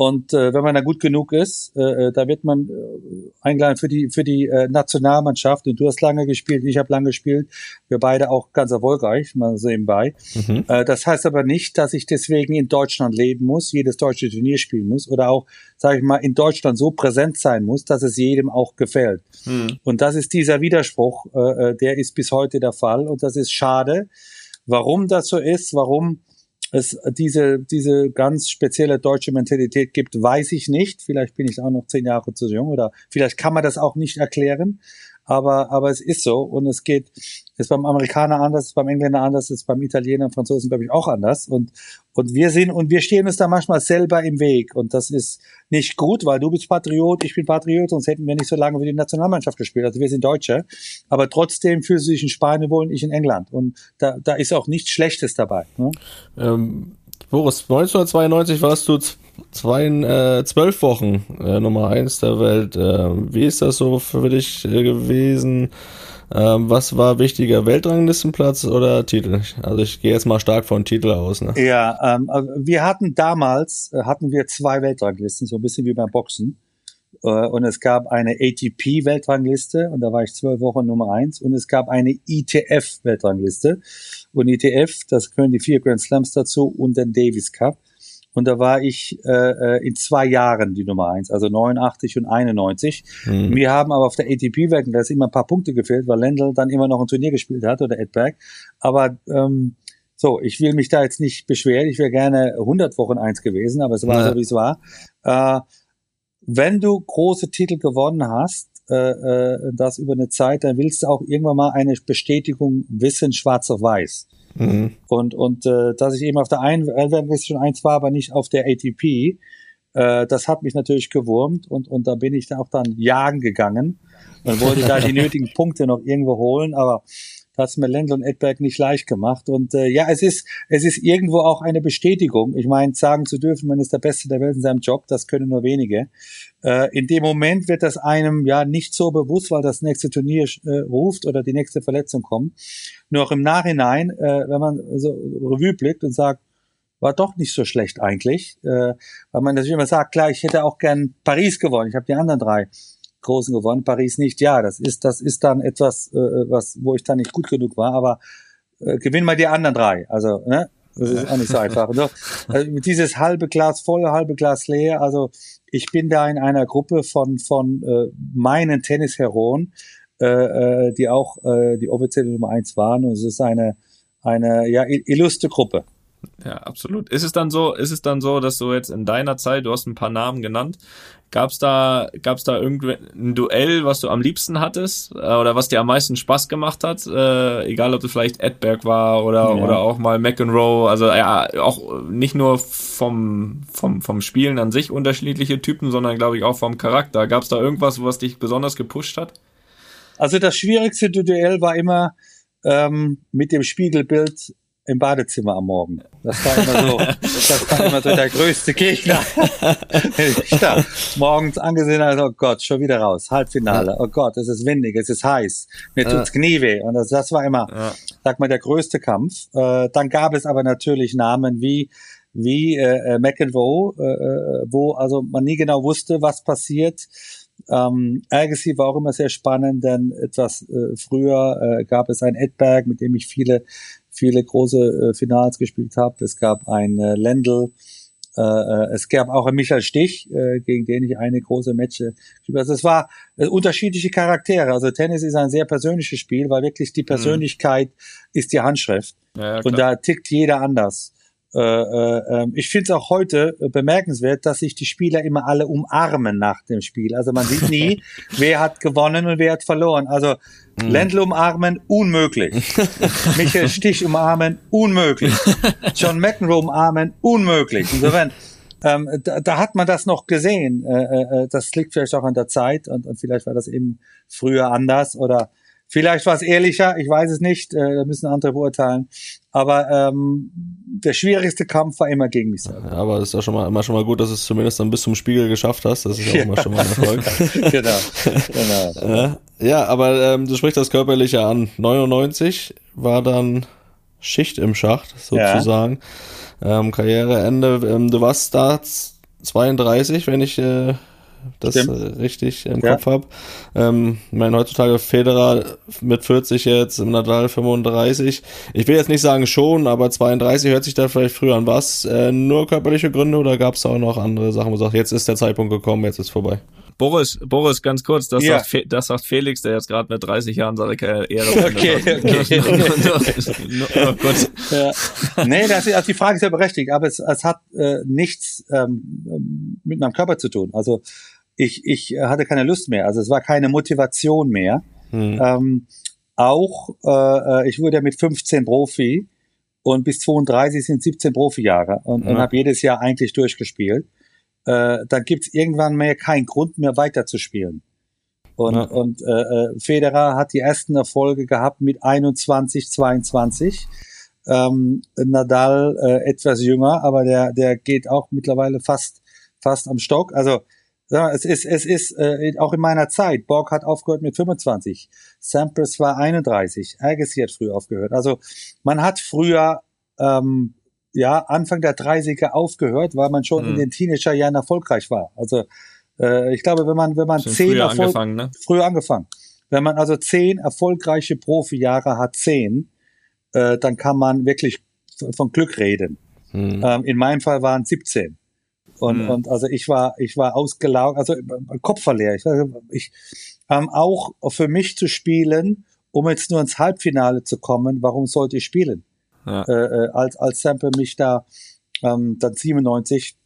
und äh, wenn man da gut genug ist, äh, äh, da wird man äh, eingeladen für die für die äh, Nationalmannschaft. Und du hast lange gespielt, ich habe lange gespielt. Wir beide auch ganz erfolgreich, mal so nebenbei. Mhm. Äh, das heißt aber nicht, dass ich deswegen in Deutschland leben muss, jedes deutsche Turnier spielen muss oder auch, sage ich mal, in Deutschland so präsent sein muss, dass es jedem auch gefällt. Mhm. Und das ist dieser Widerspruch, äh, äh der ist bis heute der Fall. Und das ist schade. Warum das so ist, warum es diese, diese ganz spezielle deutsche Mentalität gibt, weiß ich nicht. Vielleicht bin ich auch noch zehn Jahre zu jung oder vielleicht kann man das auch nicht erklären aber, aber es ist so und es geht, ist beim Amerikaner anders, ist beim Engländer anders, ist beim Italiener und Franzosen, glaube ich, auch anders und, und wir sind, und wir stehen uns da manchmal selber im Weg und das ist nicht gut, weil du bist Patriot, ich bin Patriot, sonst hätten wir nicht so lange für die Nationalmannschaft gespielt, also wir sind Deutsche, aber trotzdem fühlst du dich in Spanien wohl und ich in England und da, da ist auch nichts Schlechtes dabei. Ne? Ähm, Boris, 1992 warst du zwei, äh, zwölf Wochen äh, Nummer eins der Welt. Äh, wie ist das so für dich äh, gewesen? Ähm, was war wichtiger, Weltranglistenplatz oder Titel? Also ich gehe jetzt mal stark von Titel aus. Ne? Ja, ähm, also wir hatten damals, äh, hatten wir zwei Weltranglisten, so ein bisschen wie beim Boxen. Äh, und es gab eine ATP-Weltrangliste und da war ich zwölf Wochen Nummer eins. Und es gab eine ITF-Weltrangliste. Und ITF, das können die vier Grand Slams dazu und den Davis Cup. Und da war ich äh, äh in zwei Jahren die Nummer eins, also 89 und 91. Mhm. Wir haben aber auf der ATP-Weltrangliste immer ein paar Punkte gefehlt, weil Lendl dann immer noch ein Turnier gespielt hat oder Edberg. Aber ähm, so, ich will mich da jetzt nicht beschweren. Ich wäre gerne 100 Wochen eins gewesen, aber es war ja. so, wie es war. Äh, wenn du große Titel gewonnen hast, äh, äh, das über eine Zeit, dann willst du auch irgendwann mal eine Bestätigung wissen, schwarz auf weiß. Mhm. Und, und äh, dass ich eben auf der einen Weltrangliste schon eins war, aber nicht auf der ATP, äh, das hat mich natürlich gewurmt und, und da bin ich dann auch dann jagen gegangen und wollte da die nötigen Punkte noch irgendwo holen, aber hat es mir Lendl und Edberg nicht leicht gemacht. Und äh, ja, es ist, es ist irgendwo auch eine Bestätigung. Ich meine, sagen zu dürfen, man ist der Beste der Welt in seinem Job, das können nur wenige. Äh, in dem Moment wird das einem ja nicht so bewusst, weil das nächste Turnier äh, ruft oder die nächste Verletzung kommt. Nur auch im Nachhinein, äh, wenn man so Revue blickt und sagt, war doch nicht so schlecht eigentlich, äh, weil man natürlich immer sagt, klar, ich hätte auch gern Paris gewonnen, ich habe die anderen drei Großen gewonnen, Paris nicht. Ja, das ist, das ist dann etwas, äh, was, wo ich dann nicht gut genug war, aber äh, gewinn mal die anderen drei. Also, ne? Das ist auch nicht so einfach. Also, also dieses halbe Glas voll, halbe Glas leer. Also ich bin da in einer Gruppe von von äh, meinen Tennisheroen, äh, äh, die auch äh, die offizielle Nummer eins waren. Und es ist eine eine ja illustre Gruppe. Ja, absolut. Ist es dann so, ist es dann so, dass du jetzt in deiner Zeit, du hast ein paar Namen genannt, gab's da, gab's da irgendein Duell, was du am liebsten hattest, äh, oder was dir am meisten Spaß gemacht hat? Äh, egal, ob du vielleicht Edberg war oder, ja. oder auch mal McEnroe, also ja, auch nicht nur vom, vom, vom Spielen an sich unterschiedliche Typen, sondern glaube ich auch vom Charakter. Gab's da irgendwas, was dich besonders gepusht hat? Also das schwierigste Duell war immer, ähm, mit dem Spiegelbild im Badezimmer am Morgen. Das war immer so, das war immer so der größte Gegner. da morgens angesehen habe, oh Gott, schon wieder raus, Halbfinale, oh Gott, es ist windig, es ist heiß, mir tut's Knie weh. Und das, das war immer, ja. sag mal, der größte Kampf. Äh, dann gab es aber natürlich Namen wie wie äh, äh McEnroe, äh, äh, wo also man nie genau wusste, was passiert. Ähm, Agassi war auch immer sehr spannend, denn etwas äh, früher äh, gab es ein Edberg, mit dem ich viele viele große äh, Finals gespielt habe. Es gab ein äh, Lendl, äh, äh, es gab auch einen Michael Stich, äh, gegen den ich eine große Matche gespielt habe. Also es war äh, unterschiedliche Charaktere. Also Tennis ist ein sehr persönliches Spiel, weil wirklich die mhm. Persönlichkeit mhm. ist die Handschrift. Ja, und da tickt jeder anders. Äh, äh, ähm, ich finde es auch heute bemerkenswert, dass sich die Spieler immer alle umarmen nach dem Spiel. Also man sieht nie, wer hat gewonnen und wer hat verloren. Also. Ländl umarmen, unmöglich. Michael Stich umarmen, unmöglich. John McEnroe umarmen, unmöglich. Insofern, ähm, da, da hat man das noch gesehen. Äh, äh, das liegt vielleicht auch an der Zeit und, und vielleicht war das eben früher anders oder Vielleicht war es ehrlicher, ich weiß es nicht, äh, da müssen andere beurteilen. Aber ähm, der schwierigste Kampf war immer gegen mich selber. Ja, aber es ist ja schon mal immer schon mal gut, dass du es zumindest dann bis zum Spiegel geschafft hast. Das ist ja auch immer schon mal ein Erfolg. genau. genau. Ja, aber ähm, du sprichst das Körperliche an. 99 war dann Schicht im Schacht, sozusagen. Ja. Ähm, Karriereende. Ähm, du warst da 32, wenn ich äh, das Stimmt. richtig im ja. Kopf habe. Ähm, ich meine, heutzutage Federer mit 40 jetzt, Nadal 35. Ich will jetzt nicht sagen schon, aber 32 hört sich da vielleicht früher an. Was? Äh, nur körperliche Gründe oder gab es auch noch andere Sachen, wo du sagst, jetzt ist der Zeitpunkt gekommen, jetzt ist vorbei? Boris, Boris, ganz kurz, das, ja. sagt, das sagt Felix, der jetzt gerade mit 30 Jahren seine Karriere Okay, okay. oh Gott. Ja. Nee, das ist, also die Frage ist ja berechtigt, aber es, es hat äh, nichts ähm, mit meinem Körper zu tun. Also ich, ich hatte keine Lust mehr, also es war keine Motivation mehr. Hm. Ähm, auch, äh, ich wurde ja mit 15 Profi und bis 32 sind 17 Profijahre und, ja. und habe jedes Jahr eigentlich durchgespielt äh, dann gibt's irgendwann mehr keinen Grund mehr weiterzuspielen. Und, ja. und äh, äh, Federer hat die ersten Erfolge gehabt mit 21, 22. Ähm, Nadal äh, etwas jünger, aber der, der geht auch mittlerweile fast fast am Stock. Also ja, es ist, es ist äh, auch in meiner Zeit. Borg hat aufgehört mit 25. Sampras war 31. Agassi hat früh aufgehört. Also man hat früher ähm, ja Anfang der 30er aufgehört, weil man schon mhm. in den Teenagerjahren erfolgreich war. Also äh, ich glaube, wenn man wenn man Schon zehn früher Erfolg angefangen, ne? früher angefangen. Wenn man also zehn erfolgreiche Profijahre hat, zehn, äh, dann kann man wirklich von Glück reden. Hm. Ähm, in meinem Fall waren 17. Und, Mhm. und also ich war, ich war ausgelaugt, also äh, Kopf verleert. Ich, ich ähm, auch für mich zu spielen, um jetzt nur ins Halbfinale zu kommen, warum sollte ich spielen? Ja. Äh, äh, als, als Sample mich da ähm, dann 97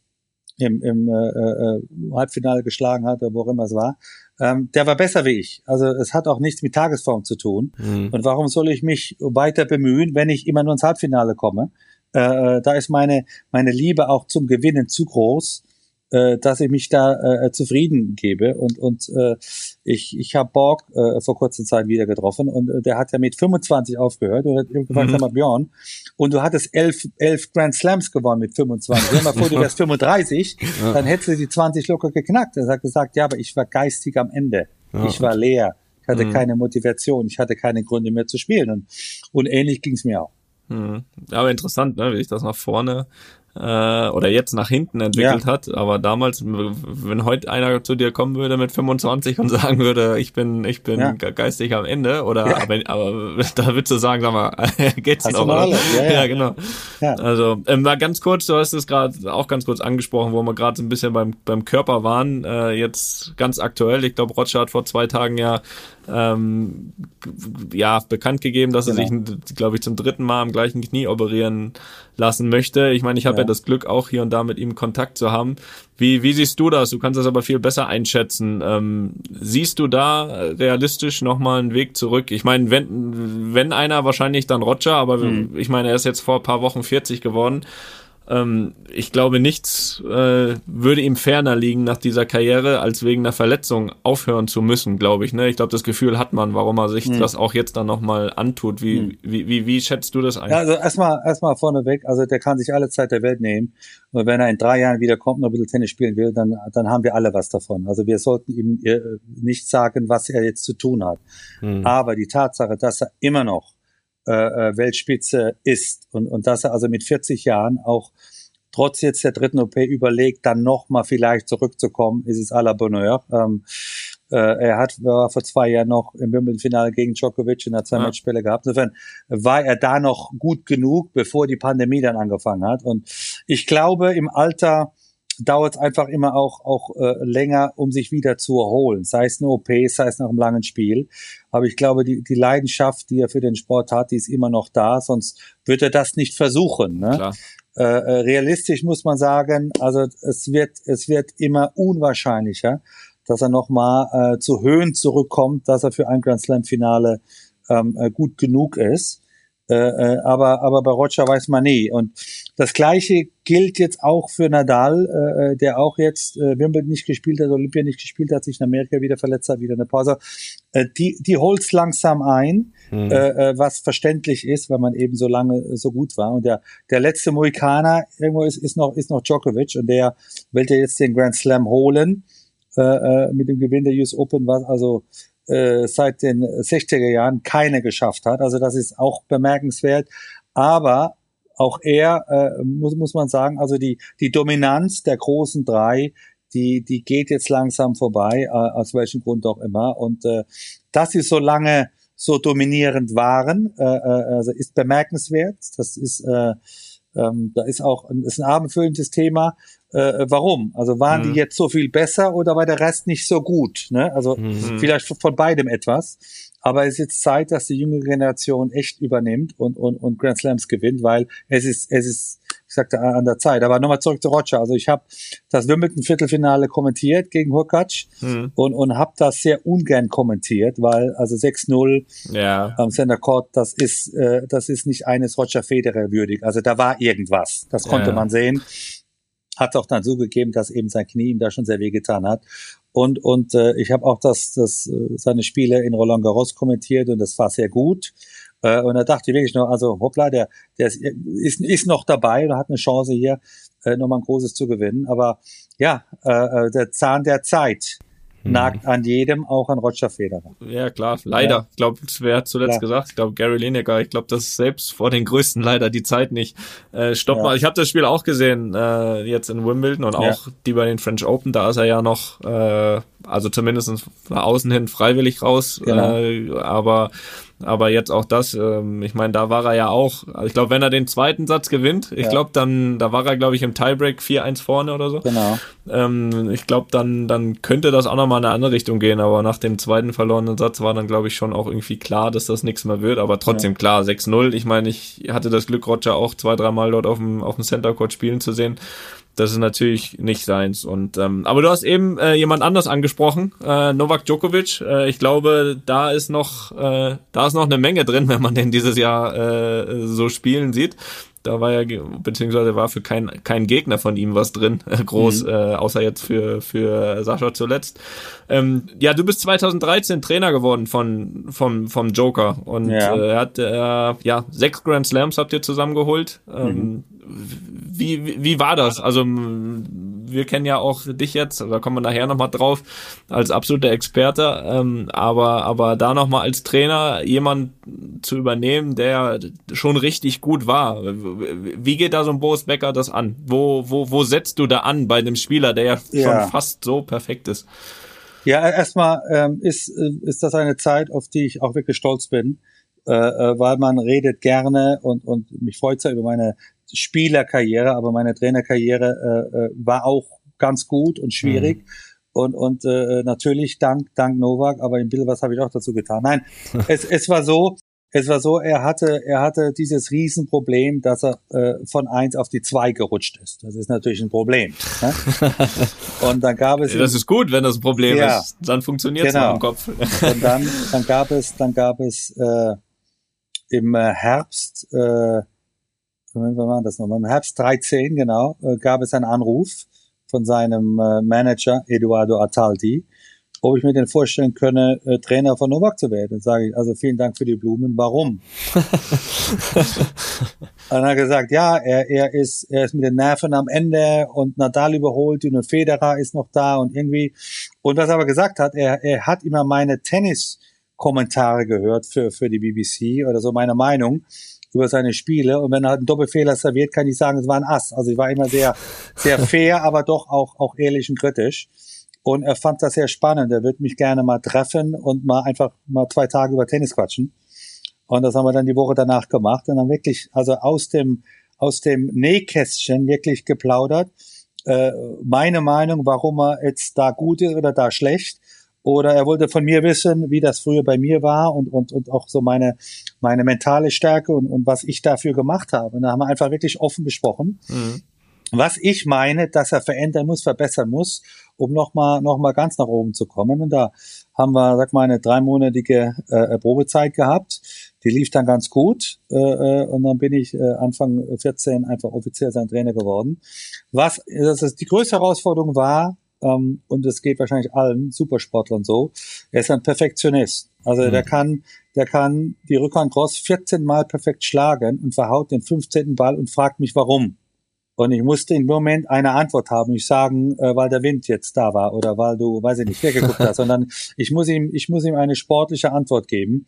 im, im äh, äh, Halbfinale geschlagen hat, oder wo auch immer es war, ähm, der war besser wie ich. Also es hat auch nichts mit Tagesform zu tun. Hm. Und warum soll ich mich weiter bemühen, wenn ich immer nur ins Halbfinale komme? Äh, da ist meine, meine Liebe auch zum Gewinnen zu groß, äh, dass ich mich da äh, zufrieden gebe. Und, und äh, ich, ich habe Borg äh, vor kurzer Zeit wieder getroffen und äh, der hat ja mit 25 aufgehört und hat gefragt, Mhm. sag mal, Björn, und du hattest elf, elf Grand Slams gewonnen mit 25. Stell dir mal vor, du wärst 35, dann hättest du die 20 locker geknackt. Er hat gesagt, ja, aber ich war geistig am Ende. Ja. Ich war leer. Ich hatte Mhm. keine Motivation. Ich hatte keine Gründe mehr zu spielen. Und, und ähnlich ging es mir auch. Mhm. Aber interessant, ne, wie sich das nach vorne äh, oder jetzt nach hinten entwickelt Ja. hat. Aber damals, wenn heute einer zu dir kommen würde mit 25 und sagen würde, ich bin, ich bin Ja. ge- geistig am Ende, oder Ja. aber, aber da würdest du sagen, sag mal, geht's noch? oder? Ja, ja. genau. Also ähm, mal ganz kurz, du hast es gerade auch ganz kurz angesprochen, wo wir gerade so ein bisschen beim beim Körper waren. Äh, jetzt ganz aktuell, ich glaube, Roger hat vor zwei Tagen ja ähm, ja bekannt gegeben, dass er Genau. sich, glaube ich, zum dritten Mal am gleichen Knie operieren lassen möchte. Ich meine, ich habe ja. Ja. das Glück, auch hier und da mit ihm Kontakt zu haben. Wie, wie siehst du das? Du kannst das aber viel besser einschätzen. Ähm, siehst du da realistisch nochmal einen Weg zurück? Ich meine, wenn, wenn einer wahrscheinlich dann Roger, aber Hm. ich meine, er ist jetzt vor ein paar Wochen 40 geworden. Ähm, ich glaube, nichts äh, würde ihm ferner liegen nach dieser Karriere, als wegen einer Verletzung aufhören zu müssen, glaube ich. Ne? Ich glaube, das Gefühl hat man, warum er sich Hm. das auch jetzt dann nochmal antut. Wie, wie, wie, wie schätzt du das ein? Ja, also erstmal erstmal vorneweg, also der kann sich alle Zeit der Welt nehmen. Und wenn er in drei Jahren wieder kommt und ein bisschen Tennis spielen will, dann, dann haben wir alle was davon. Also wir sollten ihm äh, nicht sagen, was er jetzt zu tun hat. Hm. Aber die Tatsache, dass er immer noch äh, äh, Weltspitze ist und, und dass er also mit 40 Jahren auch trotz jetzt der dritten OP überlegt, dann nochmal vielleicht zurückzukommen, ist es à la Bonheur. Ähm, äh, er hat war vor zwei Jahren noch im Wimbledon-Finale gegen Djokovic in der zwei Ja. Matchspiele gehabt. Insofern war er da noch gut genug, bevor die Pandemie dann angefangen hat. Und ich glaube, im Alter dauert es einfach immer auch auch äh, länger, um sich wieder zu erholen. Sei es eine OP, sei es nach einem langen Spiel. Aber ich glaube, die, die Leidenschaft, die er für den Sport hat, die ist immer noch da. Sonst wird er das nicht versuchen. Ne? Klar. Äh, äh, realistisch muss man sagen, also es wird es wird immer unwahrscheinlicher, dass er nochmal äh, zu Höhen zurückkommt, dass er für ein Grand Slam Finale ähm, äh, gut genug ist. Äh, äh, aber aber bei Roger weiß man nie. Und das Gleiche gilt jetzt auch für Nadal, äh, äh, der auch jetzt äh, Wimbledon nicht gespielt hat, Olympia nicht gespielt hat, sich in Amerika wieder verletzt hat, wieder eine Pause. Äh, die die holt's langsam ein Hm. äh, was verständlich ist, weil man eben so lange äh, so gut war. Und der, der letzte Mohikaner irgendwo ist, ist noch ist noch Djokovic und der will ja jetzt den Grand Slam holen äh, äh, mit dem Gewinn der US Open, was also äh, seit den 60er Jahren keine geschafft hat. Also das ist auch bemerkenswert. Aber auch er äh, muss muss man sagen, also die die Dominanz der großen drei die, die geht jetzt langsam vorbei, äh, aus welchem Grund auch immer. Und äh, dass sie so lange so dominierend waren, äh, äh, also ist bemerkenswert. Das ist, äh, ähm, da ist auch ein, ist ein abendfüllendes Thema. Äh, warum? Also waren Mhm. die jetzt so viel besser oder war der Rest nicht so gut? Ne? Also Mhm. vielleicht von beidem etwas. Aber es ist jetzt Zeit, dass die jüngere Generation echt übernimmt und, und, und Grand Slams gewinnt, weil es ist, es ist, ich sagte, an der Zeit. Aber nochmal zurück zu Roger. Also ich habe das Wimbledon-Viertelfinale kommentiert gegen Hurkacz Hm. und, und habe das sehr ungern kommentiert, weil also 6-0 Ja. am Center Court, das ist, äh, das ist nicht eines Roger Federer würdig. Also da war irgendwas. Das konnte Ja. man sehen. Hat auch dann zugegeben, dass eben sein Knie ihm da schon sehr weh getan hat. Und, und äh, ich habe auch das, das, äh, seine Spiele in Roland Garros kommentiert und das war sehr gut. Äh, und da dachte ich wirklich noch, also hoppla, der, der ist, ist, ist noch dabei und hat eine Chance hier äh, nochmal ein großes zu gewinnen. Aber ja, äh, äh der Zahn der Zeit. Nagt an jedem, auch an Roger Federer. Ja, klar, leider. Ja. Ich glaube, wer hat zuletzt klar. gesagt? Ich glaube, Gary Lineker. Ich glaube, das ist selbst vor den Größten leider die Zeit nicht. Äh, stopp ja. mal. Ich habe das Spiel auch gesehen, äh, jetzt in Wimbledon und ja. auch die bei den French Open. Da ist er ja noch, äh, also zumindest nach außen hin freiwillig raus. Genau. Äh, aber aber jetzt auch das, ähm, ich meine, da war er ja auch, also ich glaube, wenn er den zweiten Satz gewinnt, ich ja. glaube, dann, da war er, glaube ich, im Tiebreak 4-1 vorne oder so. Genau. Ähm, ich glaube, dann, dann könnte das auch nochmal in eine andere Richtung gehen, aber nach dem zweiten verlorenen Satz war dann, glaube ich, schon auch irgendwie klar, dass das nichts mehr wird, aber trotzdem ja. klar, 6-0. Ich meine, ich hatte das Glück, Roger auch zwei, dreimal dort auf dem, auf dem Center Court spielen zu sehen das ist natürlich nicht seins. Und ähm, aber du hast eben äh, jemand anders angesprochen, äh, Novak Djokovic. Äh, ich glaube, da ist noch äh, da ist noch eine Menge drin, wenn man den dieses Jahr äh, so spielen sieht. Da war ja beziehungsweise war für kein kein Gegner von ihm was drin äh, groß, mhm. äh, außer jetzt für für Sascha zuletzt. Ähm, ja, du bist 2013 Trainer geworden von vom vom Joker und ja. äh, er hat äh, ja sechs Grand Slams habt ihr zusammengeholt. Ähm, mhm wie, wie war das? Also wir kennen ja auch dich jetzt, da kommen wir nachher nochmal drauf, als absoluter Experte, ähm, aber, aber da nochmal als Trainer jemand zu übernehmen, der schon richtig gut war. Wie geht da so ein Boris Becker das an? Wo, wo, wo setzt du da an bei einem Spieler, der ja, ja. schon fast so perfekt ist? Ja, erstmal ähm, ist, äh, ist das eine Zeit, auf die ich auch wirklich stolz bin, äh, äh weil man redet gerne und, und mich freut es ja über meine Spielerkarriere, aber meine Trainerkarriere äh, äh, war auch ganz gut und schwierig. Mhm. Und, und äh, natürlich dank, dank Novak, aber im Bild, was habe ich auch dazu getan? Nein, es, es war so, es war so, er hatte, er hatte dieses Riesenproblem, dass er äh, von eins auf die zwei gerutscht ist. Das ist natürlich ein Problem. Ne? Und dann gab es. Das ist gut, wenn das ein Problem ja, ist. Dann funktioniert es genau. im Kopf. Und dann, dann gab es, dann gab es äh, im Herbst äh, Moment, wann war das nochmal? Im Herbst 13, genau, äh, gab es einen Anruf von seinem äh, Manager Eduardo Ataldi, ob ich mir denn vorstellen könne, äh, Trainer von Novak zu werden. Dann sage ich, also vielen Dank für die Blumen, warum? dann hat er gesagt, ja, er, er, ist, er ist mit den Nerven am Ende und Nadal überholt ihn und Federer ist noch da und irgendwie. Und was er aber gesagt hat, er, er hat immer meine Tennis-Kommentare gehört für, für die BBC oder so meine Meinung über seine Spiele. Und wenn er halt einen Doppelfehler serviert, kann ich sagen, es war ein Ass. Also ich war immer sehr, sehr fair, aber doch auch, auch ehrlich und kritisch. Und er fand das sehr spannend. Er würde mich gerne mal treffen und mal einfach mal zwei Tage über Tennis quatschen. Und das haben wir dann die Woche danach gemacht und dann wirklich, also aus dem, aus dem Nähkästchen wirklich geplaudert. Äh, meine Meinung, warum er jetzt da gut ist oder da schlecht oder er wollte von mir wissen, wie das früher bei mir war und, und, und auch so meine, meine mentale Stärke und, und was ich dafür gemacht habe. Und da haben wir einfach wirklich offen gesprochen. Mhm. Was ich meine, dass er verändern muss, verbessern muss, um nochmal noch mal ganz nach oben zu kommen. Und da haben wir, sag mal, eine dreimonatige äh, Probezeit gehabt. Die lief dann ganz gut. Äh, äh und dann bin ich äh, Anfang 14 einfach offiziell sein Trainer geworden. Was das ist, die größte Herausforderung war, ähm, und es geht wahrscheinlich allen Supersportlern so. Er ist ein Perfektionist. Also mhm. der kann, der kann die Rückhand Cross 14 Mal perfekt schlagen und verhaut den 15. Ball und fragt mich warum. Und ich musste im Moment eine Antwort haben, nicht sagen, äh, weil der Wind jetzt da war oder weil du, weiß ich nicht, weggeguckt hast, sondern ich muss ihm, ich muss ihm eine sportliche Antwort geben.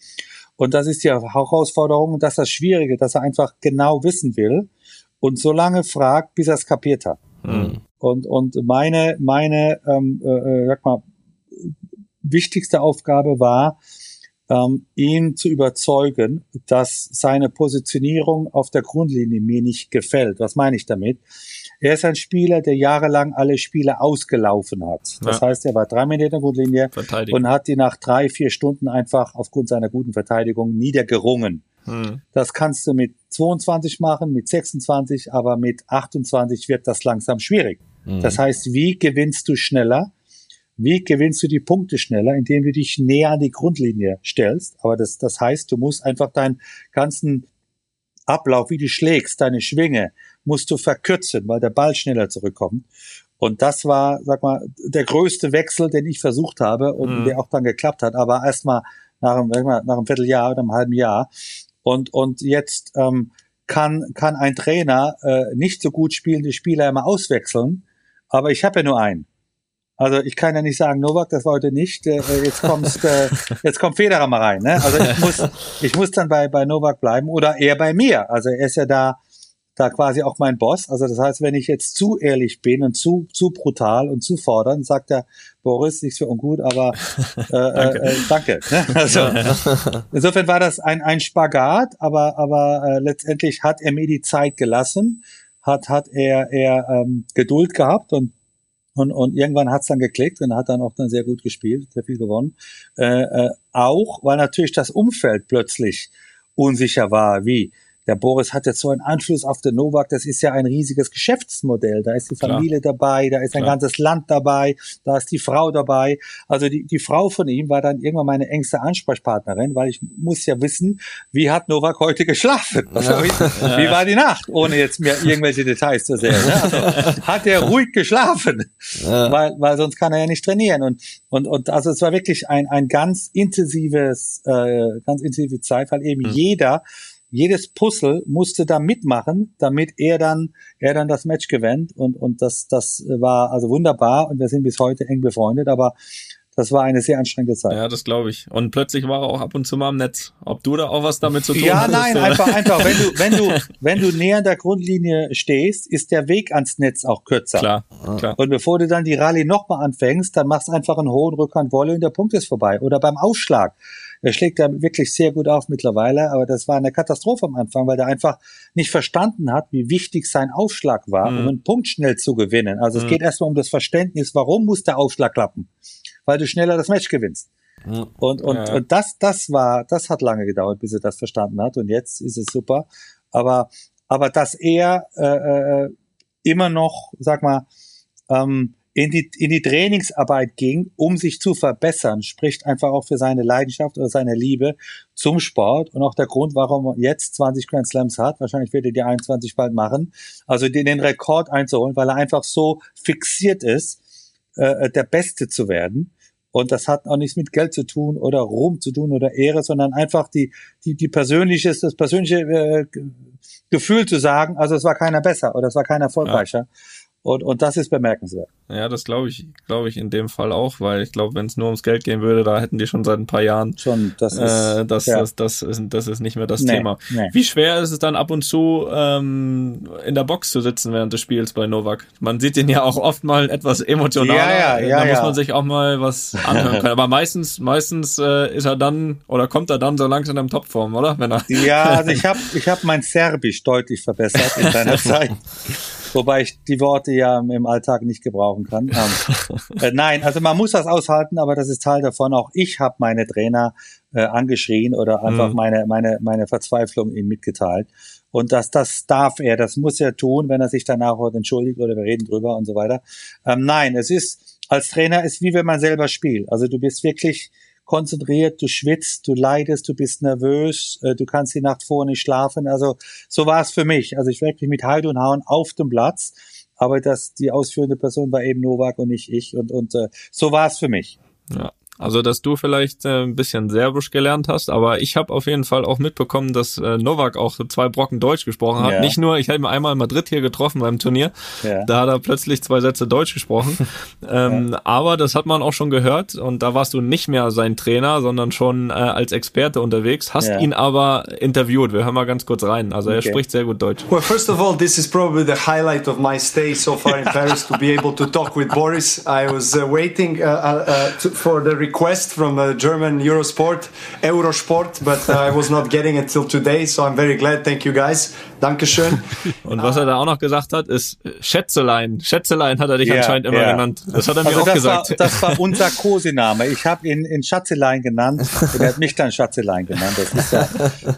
Und das ist die Herausforderung und das ist das Schwierige, dass er einfach genau wissen will und so lange fragt, bis er es kapiert hat. Mhm. Und, und meine, meine, ähm, äh, äh, sag mal, wichtigste Aufgabe war, ähm, ihn zu überzeugen, dass seine Positionierung auf der Grundlinie mir nicht gefällt. Was meine ich damit? Er ist ein Spieler, der jahrelang alle Spiele ausgelaufen hat. Das ja. heißt, er war drei Meter in der Grundlinie und hat die nach drei, vier Stunden einfach aufgrund seiner guten Verteidigung niedergerungen. Hm. Das kannst du mit 22 machen, mit 26, aber mit 28 wird das langsam schwierig. Hm. Das heißt, wie gewinnst du schneller? Wie gewinnst du die Punkte schneller, indem du dich näher an die Grundlinie stellst? Aber das, das heißt, du musst einfach deinen ganzen Ablauf, wie du schlägst, deine Schwinge, musst du verkürzen, weil der Ball schneller zurückkommt. Und das war, sag mal, der größte Wechsel, den ich versucht habe und mhm. der auch dann geklappt hat. Aber erstmal nach einem, nach einem Vierteljahr oder einem halben Jahr und, und jetzt ähm, kann, kann ein Trainer äh, nicht so gut spielende Spieler immer auswechseln. Aber ich habe ja nur einen. Also ich kann ja nicht sagen, Novak, das war heute nicht. Äh, äh jetzt kommst, äh, jetzt kommt Federer mal rein. Ne? Also ich muss, ich muss dann bei bei Novak bleiben oder er bei mir. Also er ist ja da da quasi auch mein Boss. Also das heißt, wenn ich jetzt zu ehrlich bin und zu zu brutal und zu fordern, sagt er Boris, nichts für ungut, aber äh, danke. Äh, äh, danke. Ne? Also, insofern war das ein ein Spagat, aber aber äh, letztendlich hat er mir die Zeit gelassen, hat hat er er ähm, Geduld gehabt und und, und irgendwann hat's dann geklickt und hat dann auch dann sehr gut gespielt, sehr viel gewonnen. Äh, äh, auch, weil natürlich das Umfeld plötzlich unsicher war, wie der Boris hat jetzt so einen Anschluss auf den Novak, das ist ja ein riesiges Geschäftsmodell. Da ist die Familie Klar. dabei, da ist ein Klar. ganzes Land dabei, da ist die Frau dabei. Also die, die Frau von ihm war dann irgendwann meine engste Ansprechpartnerin, weil ich muss ja wissen, wie hat Novak heute geschlafen? Also, ja. wie, wie, war die Nacht? Ohne jetzt mir irgendwelche Details zu sehen. Ne? Also, hat er ruhig geschlafen? Ja. Weil, weil sonst kann er ja nicht trainieren. Und, und, und also es war wirklich ein, ein ganz intensives, äh, ganz intensive Zeit, weil eben mhm. jeder jedes Puzzle musste da mitmachen, damit er dann, er dann das Match gewinnt und, und das, das war also wunderbar und wir sind bis heute eng befreundet, aber das war eine sehr anstrengende Zeit. Ja, das glaube ich. Und plötzlich war er auch ab und zu mal im Netz. Ob du da auch was damit zu tun hast? Ja, nein, einfach, einfach. Wenn du, wenn du, wenn du näher an der Grundlinie stehst, ist der Weg ans Netz auch kürzer. Klar, klar. Und bevor du dann die Rallye nochmal anfängst, dann machst du einfach einen hohen Rückhand Wolle und der Punkt ist vorbei. Oder beim Ausschlag. Er schlägt da wirklich sehr gut auf mittlerweile, aber das war eine Katastrophe am Anfang, weil er einfach nicht verstanden hat, wie wichtig sein Aufschlag war, mhm. um einen Punkt schnell zu gewinnen. Also mhm. es geht erstmal um das Verständnis, warum muss der Aufschlag klappen? Weil du schneller das Match gewinnst. Mhm. Und, und, ja. und das, das war, das hat lange gedauert, bis er das verstanden hat. Und jetzt ist es super. Aber, aber dass er äh, äh, immer noch, sag mal, ähm, in die, in die Trainingsarbeit ging, um sich zu verbessern, spricht einfach auch für seine Leidenschaft oder seine Liebe zum Sport und auch der Grund, warum er jetzt 20 Grand Slams hat. Wahrscheinlich wird er die 21 bald machen. Also den, den Rekord einzuholen, weil er einfach so fixiert ist, äh, der Beste zu werden. Und das hat auch nichts mit Geld zu tun oder Ruhm zu tun oder Ehre, sondern einfach die, die, die persönliches, das persönliche äh, Gefühl zu sagen, also es war keiner besser oder es war keiner erfolgreicher. Ja. Und, und das ist bemerkenswert. Ja, das glaube ich, glaube ich in dem Fall auch, weil ich glaube, wenn es nur ums Geld gehen würde, da hätten die schon seit ein paar Jahren schon. Das ist, äh, das, ja. das, das, ist, das ist nicht mehr das nee, Thema. Nee. Wie schwer ist es dann ab und zu ähm, in der Box zu sitzen während des Spiels bei Novak? Man sieht ihn ja auch oft mal etwas emotionaler. Ja, ja, ja, da muss man sich auch mal was anhören können. Aber meistens, meistens äh, ist er dann oder kommt er dann so langsam in Topform, oder? Wenn er ja, also ich habe ich hab mein Serbisch deutlich verbessert in seiner Zeit. Wobei ich die Worte ja im Alltag nicht gebrauchen kann. Ähm, äh, nein, also man muss das aushalten, aber das ist Teil davon. Auch ich habe meine Trainer äh, angeschrien oder einfach mhm. meine, meine, meine Verzweiflung ihnen mitgeteilt. Und das, das darf er, das muss er tun, wenn er sich danach entschuldigt oder wir reden drüber und so weiter. Ähm, nein, es ist, als Trainer ist wie wenn man selber spielt. Also du bist wirklich konzentriert, du schwitzt, du leidest, du bist nervös, äh, du kannst die Nacht vorher nicht schlafen. Also so war es für mich. Also ich wirklich mit Heid und Hauen auf dem Platz, aber das die ausführende Person war eben Novak und nicht ich und und äh, so war es für mich. Ja. Also, dass du vielleicht äh, ein bisschen Serbisch gelernt hast, aber ich habe auf jeden Fall auch mitbekommen, dass äh, Novak auch zwei Brocken Deutsch gesprochen hat. Ja. Nicht nur, ich habe ihn einmal in Madrid hier getroffen beim Turnier, ja. da hat er plötzlich zwei Sätze Deutsch gesprochen. ähm, ja. Aber das hat man auch schon gehört und da warst du nicht mehr sein Trainer, sondern schon äh, als Experte unterwegs, hast ihn aber interviewt. Wir hören mal ganz kurz rein. Also er okay. spricht sehr gut Deutsch. Well, first of all, this is probably the highlight of my stay so far in Paris to be able to talk with Boris. I was uh, waiting uh, uh, uh to, for the request from a German Eurosport, Eurosport, but uh, I was not getting it till today, so I'm very glad. Thank you guys. Dankeschön. Und was er da auch noch gesagt hat, ist Schätzelein. Schätzelein hat er dich ja, anscheinend immer ja. genannt. Das hat er mir also auch das gesagt. War, das war unser Kosename. Ich habe ihn in Schatzelein genannt. Er hat mich dann Schatzelein genannt. Das ist ja,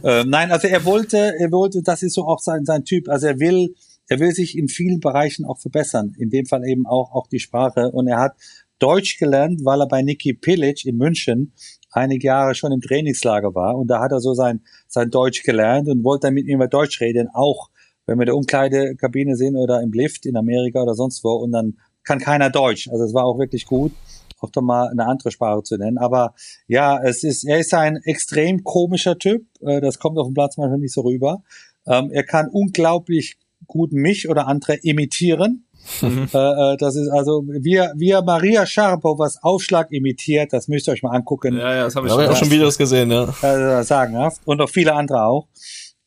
äh, nein, also er wollte, er wollte, das ist so auch sein, sein Typ. Also er will, er will sich in vielen Bereichen auch verbessern. In dem Fall eben auch, auch die Sprache. Und er hat Deutsch gelernt, weil er bei Niki Pilic in München einige Jahre schon im Trainingslager war und da hat er so sein, sein Deutsch gelernt und wollte dann mit ihm über Deutsch reden, auch wenn wir in der Umkleidekabine sind oder im Lift in Amerika oder sonst wo und dann kann keiner Deutsch. Also es war auch wirklich gut, auch da mal eine andere Sprache zu nennen. Aber ja, es ist, er ist ein extrem komischer Typ. Äh, das kommt auf dem Platz manchmal nicht so rüber. Ähm, er kann unglaublich gut mich oder andere imitieren. Mhm. Äh, äh, das ist also, wie, wie Maria Scharapovas Aufschlag imitiert, das müsst ihr euch mal angucken. Ja, ja, das habe ich, hab ich auch schon Videos gesehen, ja. Äh, sagenhaft. Und auch viele andere auch.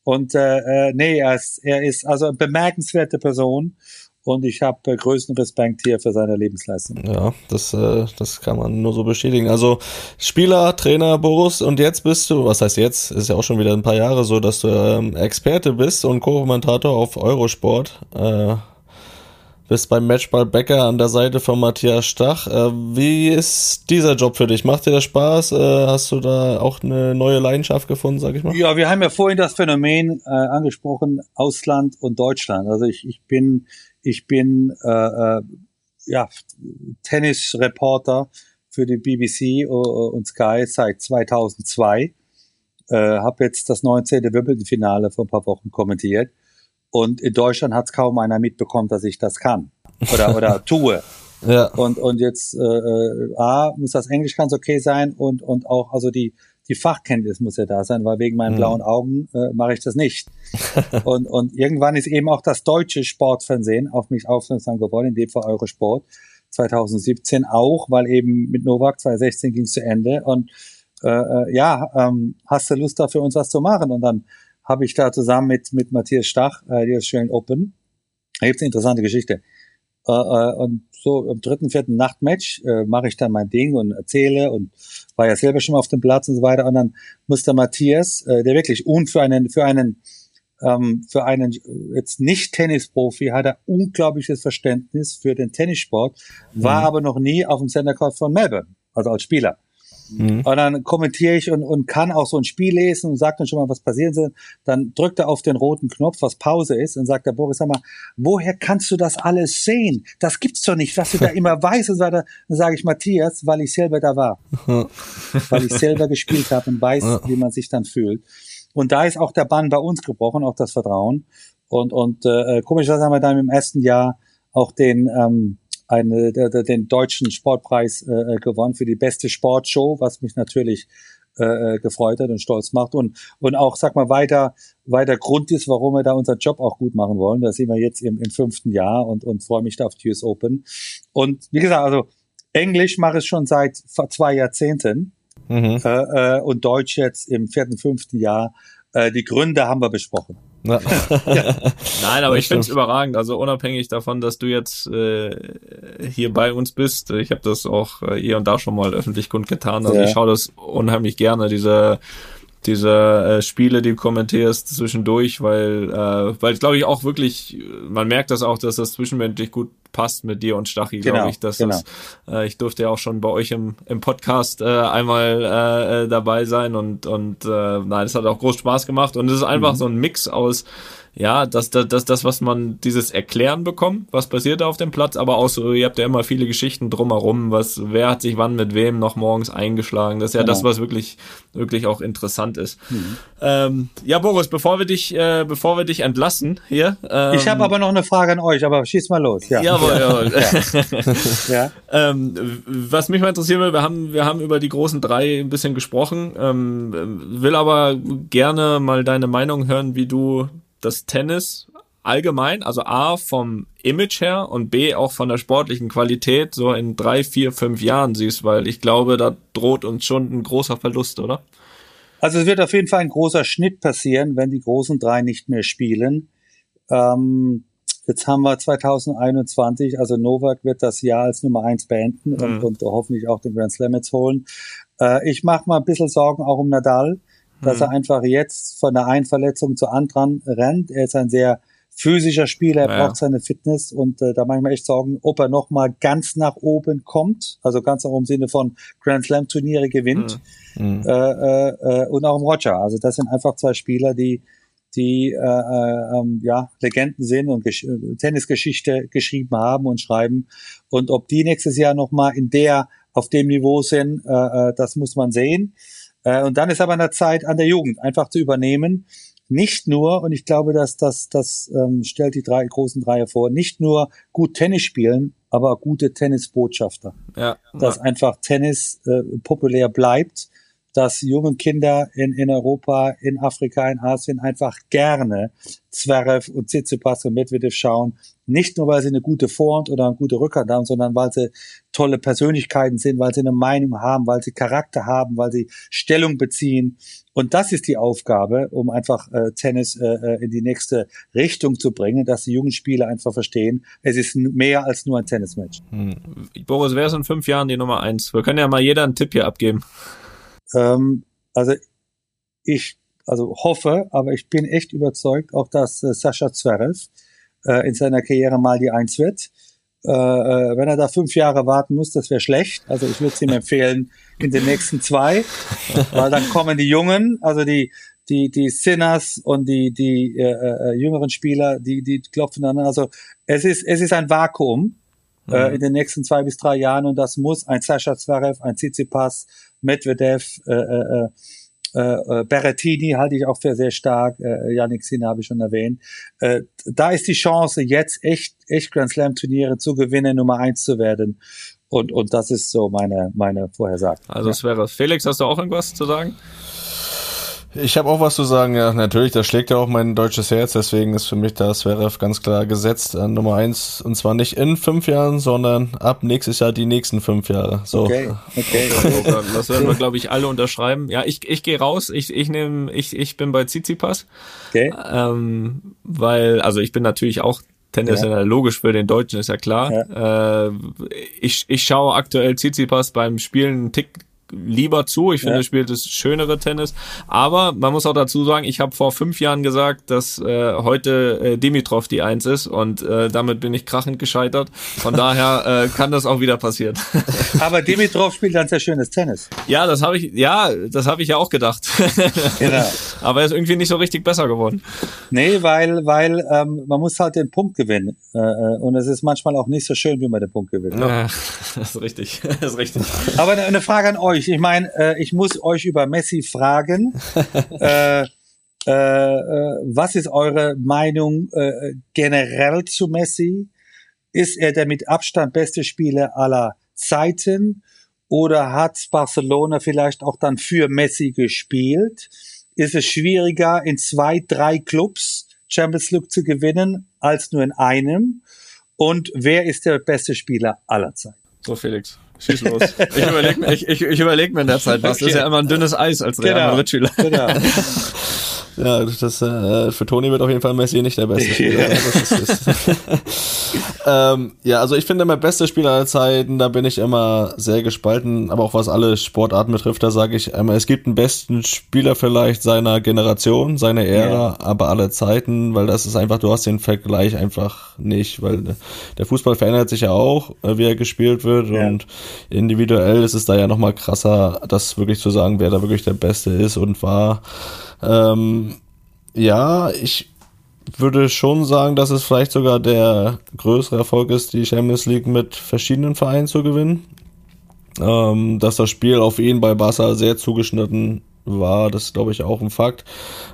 Und äh, äh, nee, er ist, er ist also eine bemerkenswerte Person und ich habe äh, größten Respekt hier für seine Lebensleistung. Ja, das, äh, das kann man nur so bestätigen. Also Spieler, Trainer, Boris und jetzt bist du, was heißt jetzt, ist ja auch schon wieder ein paar Jahre so, dass du ähm, Experte bist und Co-Kommentator auf Eurosport. Äh, bist beim Matchball Becker an der Seite von Matthias Stach. Äh, wie ist dieser Job für dich? Macht dir das Spaß? Äh, hast du da auch eine neue Leidenschaft gefunden, sag ich mal? Ja, wir haben ja vorhin das Phänomen äh, angesprochen, Ausland und Deutschland. Also ich, ich bin ich bin äh, äh, ja, Tennisreporter für die BBC und Sky seit 2002. Äh, habe jetzt das 19. Wimbledon-Finale vor ein paar Wochen kommentiert. Und in Deutschland hat es kaum einer mitbekommen, dass ich das kann oder, oder tue. Ja. Und, und jetzt äh, äh, A, muss das Englisch ganz okay sein und, und auch also die die Fachkenntnis muss ja da sein, weil wegen meinen mhm. blauen Augen äh, mache ich das nicht. und, und irgendwann ist eben auch das deutsche Sportfernsehen auf mich aufmerksam geworden, in dem Fall Eurosport 2017 auch, weil eben mit Novak 2016 ging es zu Ende und äh, äh, ja, ähm, hast du Lust da für uns was zu machen? Und dann habe ich da zusammen mit, mit Matthias Stach äh, die Australian Open, da gibt's eine interessante Geschichte. Äh, äh, und so im dritten, vierten Nachtmatch äh, mache ich dann mein Ding und erzähle und war ja selber schon mal auf dem Platz und so weiter. Und dann muss der Matthias, äh, der wirklich und für einen, für einen, ähm, für einen jetzt nicht Tennisprofi hat er unglaubliches Verständnis für den Tennissport, war mhm. aber noch nie auf dem Center Court von Melbourne, also als Spieler. Mhm. Und dann kommentiere ich und, und kann auch so ein Spiel lesen und sagt dann schon mal, was passieren soll. Dann drückt er auf den roten Knopf, was Pause ist, und sagt der Boris, sag mal, woher kannst du das alles sehen? Das gibt's doch nicht, dass du da immer weißt und so weiter. Dann sage ich Matthias, weil ich selber da war. weil ich selber gespielt habe und weiß, wie man sich dann fühlt. Und da ist auch der Bann bei uns gebrochen, auch das Vertrauen. Und, und äh, komischerweise haben wir dann im ersten Jahr auch den ähm, eine, den deutschen Sportpreis äh, gewonnen für die beste Sportshow, was mich natürlich äh, gefreut hat und stolz macht und und auch sag mal weiter weiter Grund ist, warum wir da unseren Job auch gut machen wollen. Da sind wir jetzt im, im fünften Jahr und und freue mich da auf US Open. Und wie gesagt, also Englisch mache ich schon seit zwei Jahrzehnten mhm. äh, äh, und Deutsch jetzt im vierten fünften Jahr. Äh, die Gründe haben wir besprochen. Ja. Nein, aber ich finde es überragend. Also unabhängig davon, dass du jetzt äh, hier bei uns bist, ich habe das auch äh, hier und da schon mal öffentlich kundgetan. Also ja. ich schaue das unheimlich gerne, diese diese äh, Spiele, die du kommentierst zwischendurch, weil äh, weil glaube ich auch wirklich, man merkt das auch, dass das zwischenmenschlich gut passt mit dir und Stachy, genau, glaube ich. Dass genau. das, äh, ich durfte ja auch schon bei euch im, im Podcast äh, einmal äh, äh dabei sein und und äh, nein, es hat auch groß Spaß gemacht und es ist einfach mhm. so ein Mix aus ja, das, das, das, das, was man, dieses Erklären bekommt, was passiert da auf dem Platz, aber auch so, ihr habt ja immer viele Geschichten drumherum, was, wer hat sich wann mit wem noch morgens eingeschlagen. Das ist ja genau. das, was wirklich, wirklich auch interessant ist. Mhm. Ähm, ja, Boris, bevor wir dich, äh, bevor wir dich entlassen hier. Ähm, ich habe aber noch eine Frage an euch, aber schieß mal los. Ja. Jawohl, jawohl. ja. ähm, was mich mal interessieren will, wir haben, wir haben über die großen drei ein bisschen gesprochen, ähm, will aber gerne mal deine Meinung hören, wie du das Tennis allgemein, also A vom Image her und B auch von der sportlichen Qualität so in drei, vier, fünf Jahren siehst, weil ich glaube, da droht uns schon ein großer Verlust, oder? Also es wird auf jeden Fall ein großer Schnitt passieren, wenn die großen drei nicht mehr spielen. Ähm, jetzt haben wir 2021, also Novak wird das Jahr als Nummer eins beenden mhm. und, und, hoffentlich auch den Grand Slam jetzt holen. Äh, ich mache mal ein bisschen Sorgen auch um Nadal dass er mhm. einfach jetzt von der einen Verletzung zur anderen rennt. Er ist ein sehr physischer Spieler, er ja. braucht seine Fitness und äh, da mache ich mir echt Sorgen, ob er noch mal ganz nach oben kommt, also ganz nach oben im Sinne von Grand Slam Turniere gewinnt mhm. mhm. äh, äh, und auch im Roger. Also das sind einfach zwei Spieler, die die äh, äh, ähm, ja Legenden sind und Gesch Tennisgeschichte geschrieben haben und schreiben und ob die nächstes Jahr noch mal in der auf dem Niveau sind, äh, äh das muss man sehen. Äh, und dann ist aber eine Zeit an der Jugend, einfach zu übernehmen. Nicht nur, und ich glaube, dass das, das ähm, stellt die drei großen Dreie vor, nicht nur gut Tennis spielen, aber gute Tennisbotschafter. Ja. Dass ja. einfach Tennis äh, populär bleibt dass junge Kinder in, in Europa, in Afrika, in Asien einfach gerne Zverev und Tsitsipas und Medvedev schauen. Nicht nur, weil sie eine gute Vorhand oder eine gute Rückhand haben, sondern weil sie tolle Persönlichkeiten sind, weil sie eine Meinung haben, weil sie Charakter haben, weil sie Stellung beziehen. Und das ist die Aufgabe, um einfach äh, Tennis äh, äh in die nächste Richtung zu bringen, dass die jungen Spieler einfach verstehen, es ist mehr als nur ein Tennismatch. Hm. Boris, wer ist in fünf Jahren die Nummer eins? Wir können ja mal jeder einen Tipp hier abgeben. Ähm, also ich also hoffe, aber ich bin echt überzeugt, auch dass äh, Sascha Zverev äh, in seiner Karriere mal die Eins wird. Äh, äh, wenn er da fünf Jahre warten muss, das wäre schlecht. Also ich würde es ihm empfehlen in den nächsten zwei, weil dann kommen die Jungen, also die die die Sinners und die die äh, äh, jüngeren Spieler, die die klopfen dann. Also es ist es ist ein Vakuum mhm. äh, in den nächsten zwei bis drei Jahren und das muss ein Sascha Zverev, ein Tsitsipas, Medvedev, äh, äh, äh, äh, Berrettini halte ich auch für sehr stark. Äh, Yannick Sinner habe ich schon erwähnt. Äh, da ist die Chance, jetzt echt, echt Grand Slam Turniere zu gewinnen, Nummer eins zu werden. Und, und das ist so meine, meine Vorhersage. Also es wäre Felix, hast du auch irgendwas zu sagen? Ich habe auch was zu sagen, ja, natürlich, da schlägt ja auch mein deutsches Herz, deswegen ist für mich das Zverev ganz klar gesetzt an Nummer eins und zwar nicht in fünf Jahren, sondern ab nächstes Jahr die nächsten fünf Jahre. So. Okay, okay. das werden wir, glaube ich, alle unterschreiben. Ja, ich, ich gehe raus, ich, ich nehme, ich, ich bin bei Tsitsipas. Okay. Ähm, weil, also ich bin natürlich auch Tennis ja. logisch für den Deutschen, ist ja klar. Ja. Äh, ich, ich schaue aktuell Tsitsipas beim Spielen einen Tick lieber zu. Ich finde, ja. er spielt das schönere Tennis. Aber man muss auch dazu sagen, ich habe vor fünf Jahren gesagt, dass äh, heute äh, Dimitrov die Eins ist und äh, damit bin ich krachend gescheitert. Von daher äh, kann das auch wieder passieren. Aber Dimitrov spielt dann sehr schönes Tennis. Ja, das habe ich, ja, das habe ich ja auch gedacht. genau. Aber er ist irgendwie nicht so richtig besser geworden. Nee, weil, weil ähm, man muss halt den Punkt gewinnen. Äh, äh und es ist manchmal auch nicht so schön, wie man den Punkt gewinnt. Ja, das ist richtig. Das ist richtig. Aber eine Frage an euch ich, ich meine, äh, ich muss euch über Messi fragen. äh, äh, äh, was ist eure Meinung äh, generell zu Messi? Ist er der mit Abstand beste Spieler aller Zeiten? Oder hat Barcelona vielleicht auch dann für Messi gespielt? Ist es schwieriger, in zwei, drei Clubs Champions League zu gewinnen, als nur in einem? Und wer ist der beste Spieler aller Zeiten? So, Felix. Schieß los. Ich überlege ich, ich, ich überleg mir in der Zeit was. Okay. Das ist ja immer ein dünnes Eis als Real genau. Madrid-Spieler. Genau. Ja, das, äh, für Toni wird auf jeden Fall Messi nicht der beste Spieler. Ja. ähm, ja, also ich finde, mein bester Spieler aller Zeiten, da bin ich immer sehr gespalten, aber auch was alle Sportarten betrifft, da sage ich immer, es gibt einen besten Spieler vielleicht seiner Generation, seiner Ära, ja. aber aller Zeiten, weil das ist einfach, du hast den Vergleich einfach nicht, weil der Fußball verändert sich ja auch, äh, wie er gespielt wird ja. und individuell ist es da ja nochmal krasser, das wirklich zu sagen, wer da wirklich der Beste ist und war. Ähm, ja, ich würde schon sagen, dass es vielleicht sogar der größere Erfolg ist, die Champions League mit verschiedenen Vereinen zu gewinnen. Ähm, dass das Spiel auf ihn bei Barca sehr zugeschnitten war, das glaube ich auch ein Fakt.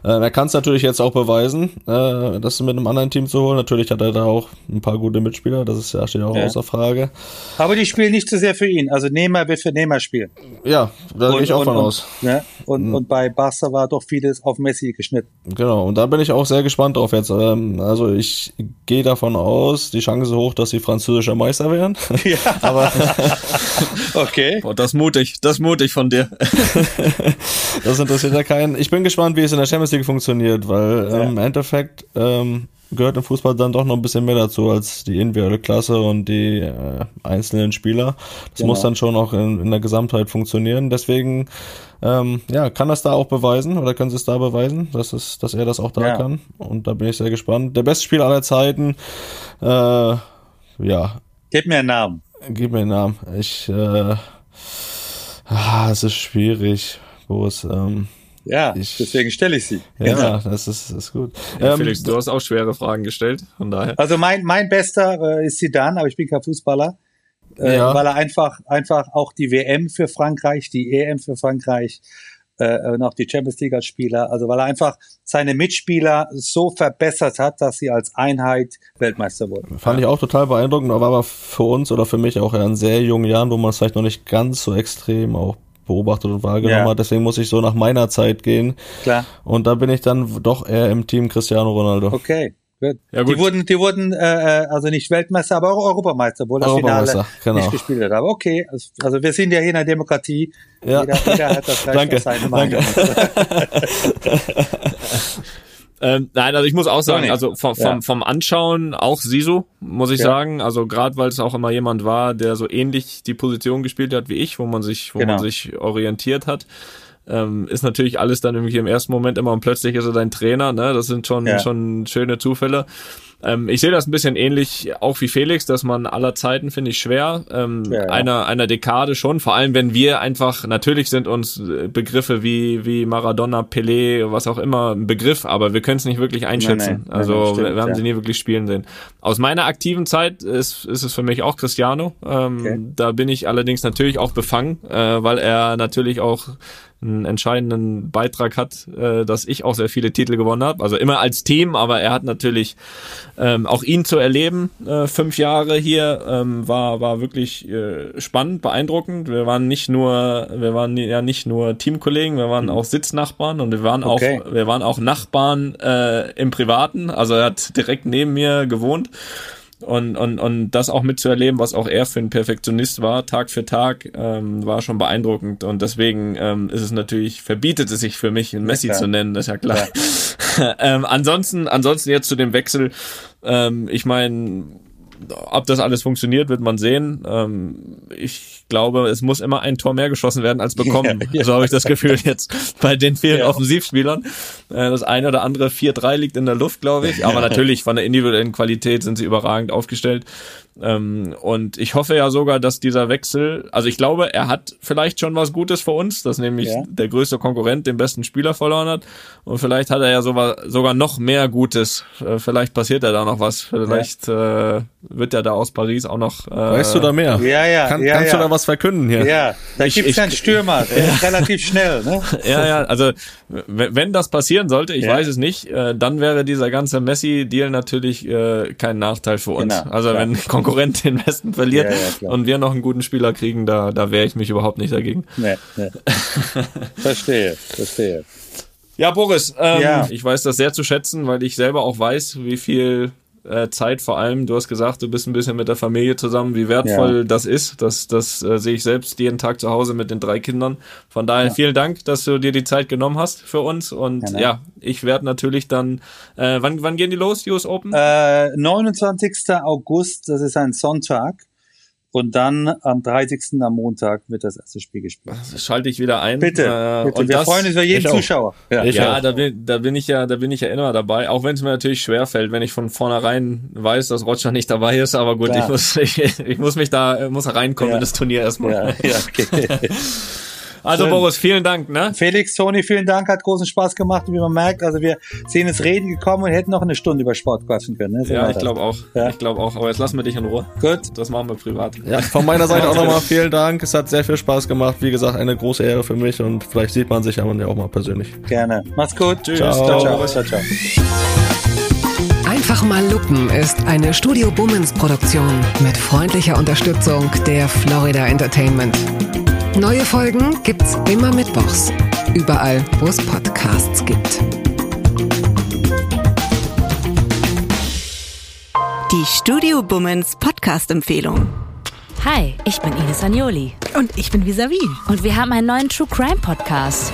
Äh, er kann es natürlich jetzt auch beweisen, äh, das mit einem anderen Team zu holen. Natürlich hat er da auch ein paar gute Mitspieler, das ist ja steht auch ja. außer Frage. Aber die spielen nicht zu so sehr für ihn. Also Neymar wird für Neymar spielen. Ja, da gehe ich auch und, von und, aus. Ne? Und, mhm. und bei Barca war doch vieles auf Messi geschnitten. Genau, und da bin ich auch sehr gespannt drauf jetzt. Ähm, also ich gehe davon aus, die Chance ist hoch, dass sie französischer Meister werden. Ja. Aber okay. Boah, das mutig, das mutig von dir. Das interessiert ja keinen. Ich bin gespannt, wie es in der Champions League funktioniert, weil ja. ähm, im Endeffekt ähm, gehört im Fußball dann doch noch ein bisschen mehr dazu als die individuelle Klasse und die äh, einzelnen Spieler. Das genau. muss dann schon auch in, in der Gesamtheit funktionieren. Deswegen ähm, ja, kann das da auch beweisen oder können sie es da beweisen, dass, es, dass er das auch da ja. kann. Und da bin ich sehr gespannt. Der beste Spieler aller Zeiten, äh, ja. Gib mir einen Namen. Gib mir einen Namen. Ich, äh, ah, es ist schwierig es ähm, ja, ich, deswegen stelle ich sie. Ja, genau. das ist, ist gut. Ja, ähm, Felix, du hast auch schwere Fragen gestellt, von daher. Also mein, mein bester äh, ist Zidane, aber ich bin kein Fußballer. Äh, ja. Weil er einfach, einfach auch die WM für Frankreich, die EM für Frankreich äh, und auch die Champions League als Spieler, also weil er einfach seine Mitspieler so verbessert hat, dass sie als Einheit Weltmeister wurden. Fand ich auch total beeindruckend, aber war für uns oder für mich auch in sehr jungen Jahren, wo man es vielleicht noch nicht ganz so extrem auch beobachtet und wahrgenommen Ja. hat. Deswegen muss ich so nach meiner Zeit gehen. Klar. Und da bin ich dann doch eher im Team Cristiano Ronaldo. Okay. Gut. Ja, gut. Die wurden, die wurden äh, äh, also nicht Weltmeister, aber auch Europameister, obwohl das Europameister, Finale genau. nicht gespielt hat. Aber okay, also, also wir sind ja hier in einer Demokratie. Ja. Jeder, jeder hat das Recht Danke, auf seine Meinung. Ähm, nein, also ich muss auch sagen, also vom, vom, Ja. vom Anschauen auch Sisu, muss ich Ja. sagen. Also gerade weil es auch immer jemand war, der so ähnlich die Position gespielt hat wie ich, wo man sich, wo Genau. man sich orientiert hat. Ähm, ist natürlich alles dann irgendwie im ersten Moment immer und plötzlich ist er dein Trainer, ne? Das sind schon, Ja. schon schöne Zufälle. Ähm, ich sehe das ein bisschen ähnlich auch wie Felix, dass man aller Zeiten finde ich schwer. Ähm, Ja, ja. Einer, einer Dekade schon, vor allem wenn wir einfach, natürlich sind uns äh, Begriffe wie, wie Maradona, Pelé, was auch immer ein Begriff, aber wir können es nicht wirklich einschätzen. Nein, nein, also nein, stimmt, wir, wir haben ja. sie nie wirklich spielen sehen. Aus meiner aktiven Zeit ist, ist es für mich auch Cristiano. Ähm, Okay. Da bin ich allerdings natürlich auch befangen, äh, weil er natürlich auch einen entscheidenden Beitrag hat, äh, dass ich auch sehr viele Titel gewonnen habe. Also immer als Team, aber er hat natürlich ähm, auch ihn zu erleben, äh, fünf Jahre hier, ähm, war, war wirklich äh, spannend, beeindruckend. Wir waren nicht nur, wir waren ja nicht nur Teamkollegen, wir waren auch Sitznachbarn und wir waren Mhm. Okay. auch, wir waren auch Nachbarn äh, im Privaten. Also er hat direkt neben mir gewohnt. Und, und, und das auch mitzuerleben, was auch er für ein Perfektionist war, Tag für Tag, ähm, war schon beeindruckend. Und deswegen ähm, ist es natürlich, verbietet es sich für mich, einen Messi klar. zu nennen, das ist ja klar. ähm, ansonsten, ansonsten jetzt zu dem Wechsel, ähm, ich meine, ob das alles funktioniert, wird man sehen. Ähm, ich glaube, es muss immer ein Tor mehr geschossen werden als bekommen. Ja, ja. So habe ich das Gefühl jetzt bei den vielen Ja. Offensivspielern. Äh, das eine oder andere 4-3 liegt in der Luft, glaube ich. Aber natürlich von der individuellen Qualität sind sie überragend aufgestellt. Ähm, und ich hoffe ja sogar, dass dieser Wechsel, also ich glaube, er hat vielleicht schon was Gutes für uns, dass nämlich Ja. der größte Konkurrent den besten Spieler verloren hat. Und vielleicht hat er ja sogar, noch mehr Gutes. Äh, vielleicht passiert ja da noch was. Vielleicht äh, wird er da aus Paris auch noch. Äh, Weißt du da mehr? Ja, ja, Kann, ja, kannst ja. du da was verkünden hier? Ja, da Ich- gibt's ich- einen Stürmer, der ist relativ schnell, ne? Ja, ja, also wenn das passieren sollte, ich Ja. weiß es nicht, äh, dann wäre dieser ganze Messi-Deal natürlich äh, kein Nachteil für uns. Genau, also klar. wenn ein Konkurrent den Westen verliert Ja, ja, und wir noch einen guten Spieler kriegen, da, da wehre ich mich überhaupt nicht dagegen. Nee, nee. verstehe, verstehe. Ja, Boris, ähm, Ja. ich weiß das sehr zu schätzen, weil ich selber auch weiß, wie viel äh, Zeit vor allem, du hast gesagt, du bist ein bisschen mit der Familie zusammen, wie wertvoll Ja. das ist. Das, das äh, sehe ich selbst jeden Tag zu Hause mit den drei Kindern. Von daher vielen Dank, dass du dir die Zeit genommen hast für uns. Und Gerne. ja, ich werde natürlich dann, äh, wann, wann gehen die los, US Open? Äh, 29. August, das ist ein Sonntag. Und dann am 30. am Montag wird das erste Spiel gespielt. Das schalte ich wieder ein. Bitte, Äh, bitte. Und wir das, freuen uns über jeden ich auch. Zuschauer. Ja. Ja, da bin, da bin ich ja, da bin ich ja immer dabei, auch wenn es mir natürlich schwer fällt, wenn ich von vornherein weiß, dass Roger nicht dabei ist, aber gut, Klar. ich muss, ich, ich muss mich da, muss reinkommen Ja. in das Turnier erstmal. Ja, ja, okay. Also Schön. Boris, vielen Dank, ne? Felix, Toni, vielen Dank, hat großen Spaß gemacht. Und wie man merkt, also wir sind ins Reden gekommen und hätten noch eine Stunde über Sport quatschen können. Ne? So Ja, ich glaube auch. Ja. Ich glaube auch. Aber jetzt lassen wir dich in Ruhe. Gut. Das machen wir privat. Ja, von meiner Seite auch nochmal vielen Dank. Es hat sehr viel Spaß gemacht. Wie gesagt, eine große Ehre für mich und vielleicht sieht man sich ja auch mal persönlich. Gerne. Mach's gut. Tschüss. Ciao. Ciao, ciao. Ciao, ciao. Einfach mal lupen ist eine Studio Bummens Produktion mit freundlicher Unterstützung der Florida Entertainment. Neue Folgen gibt's immer mittwochs. Überall, wo es Podcasts gibt. Die Studio Bummens Podcast-Empfehlung. Hi, ich bin Ines Agnoli. Und ich bin Visavi. Und wir haben einen neuen True Crime Podcast.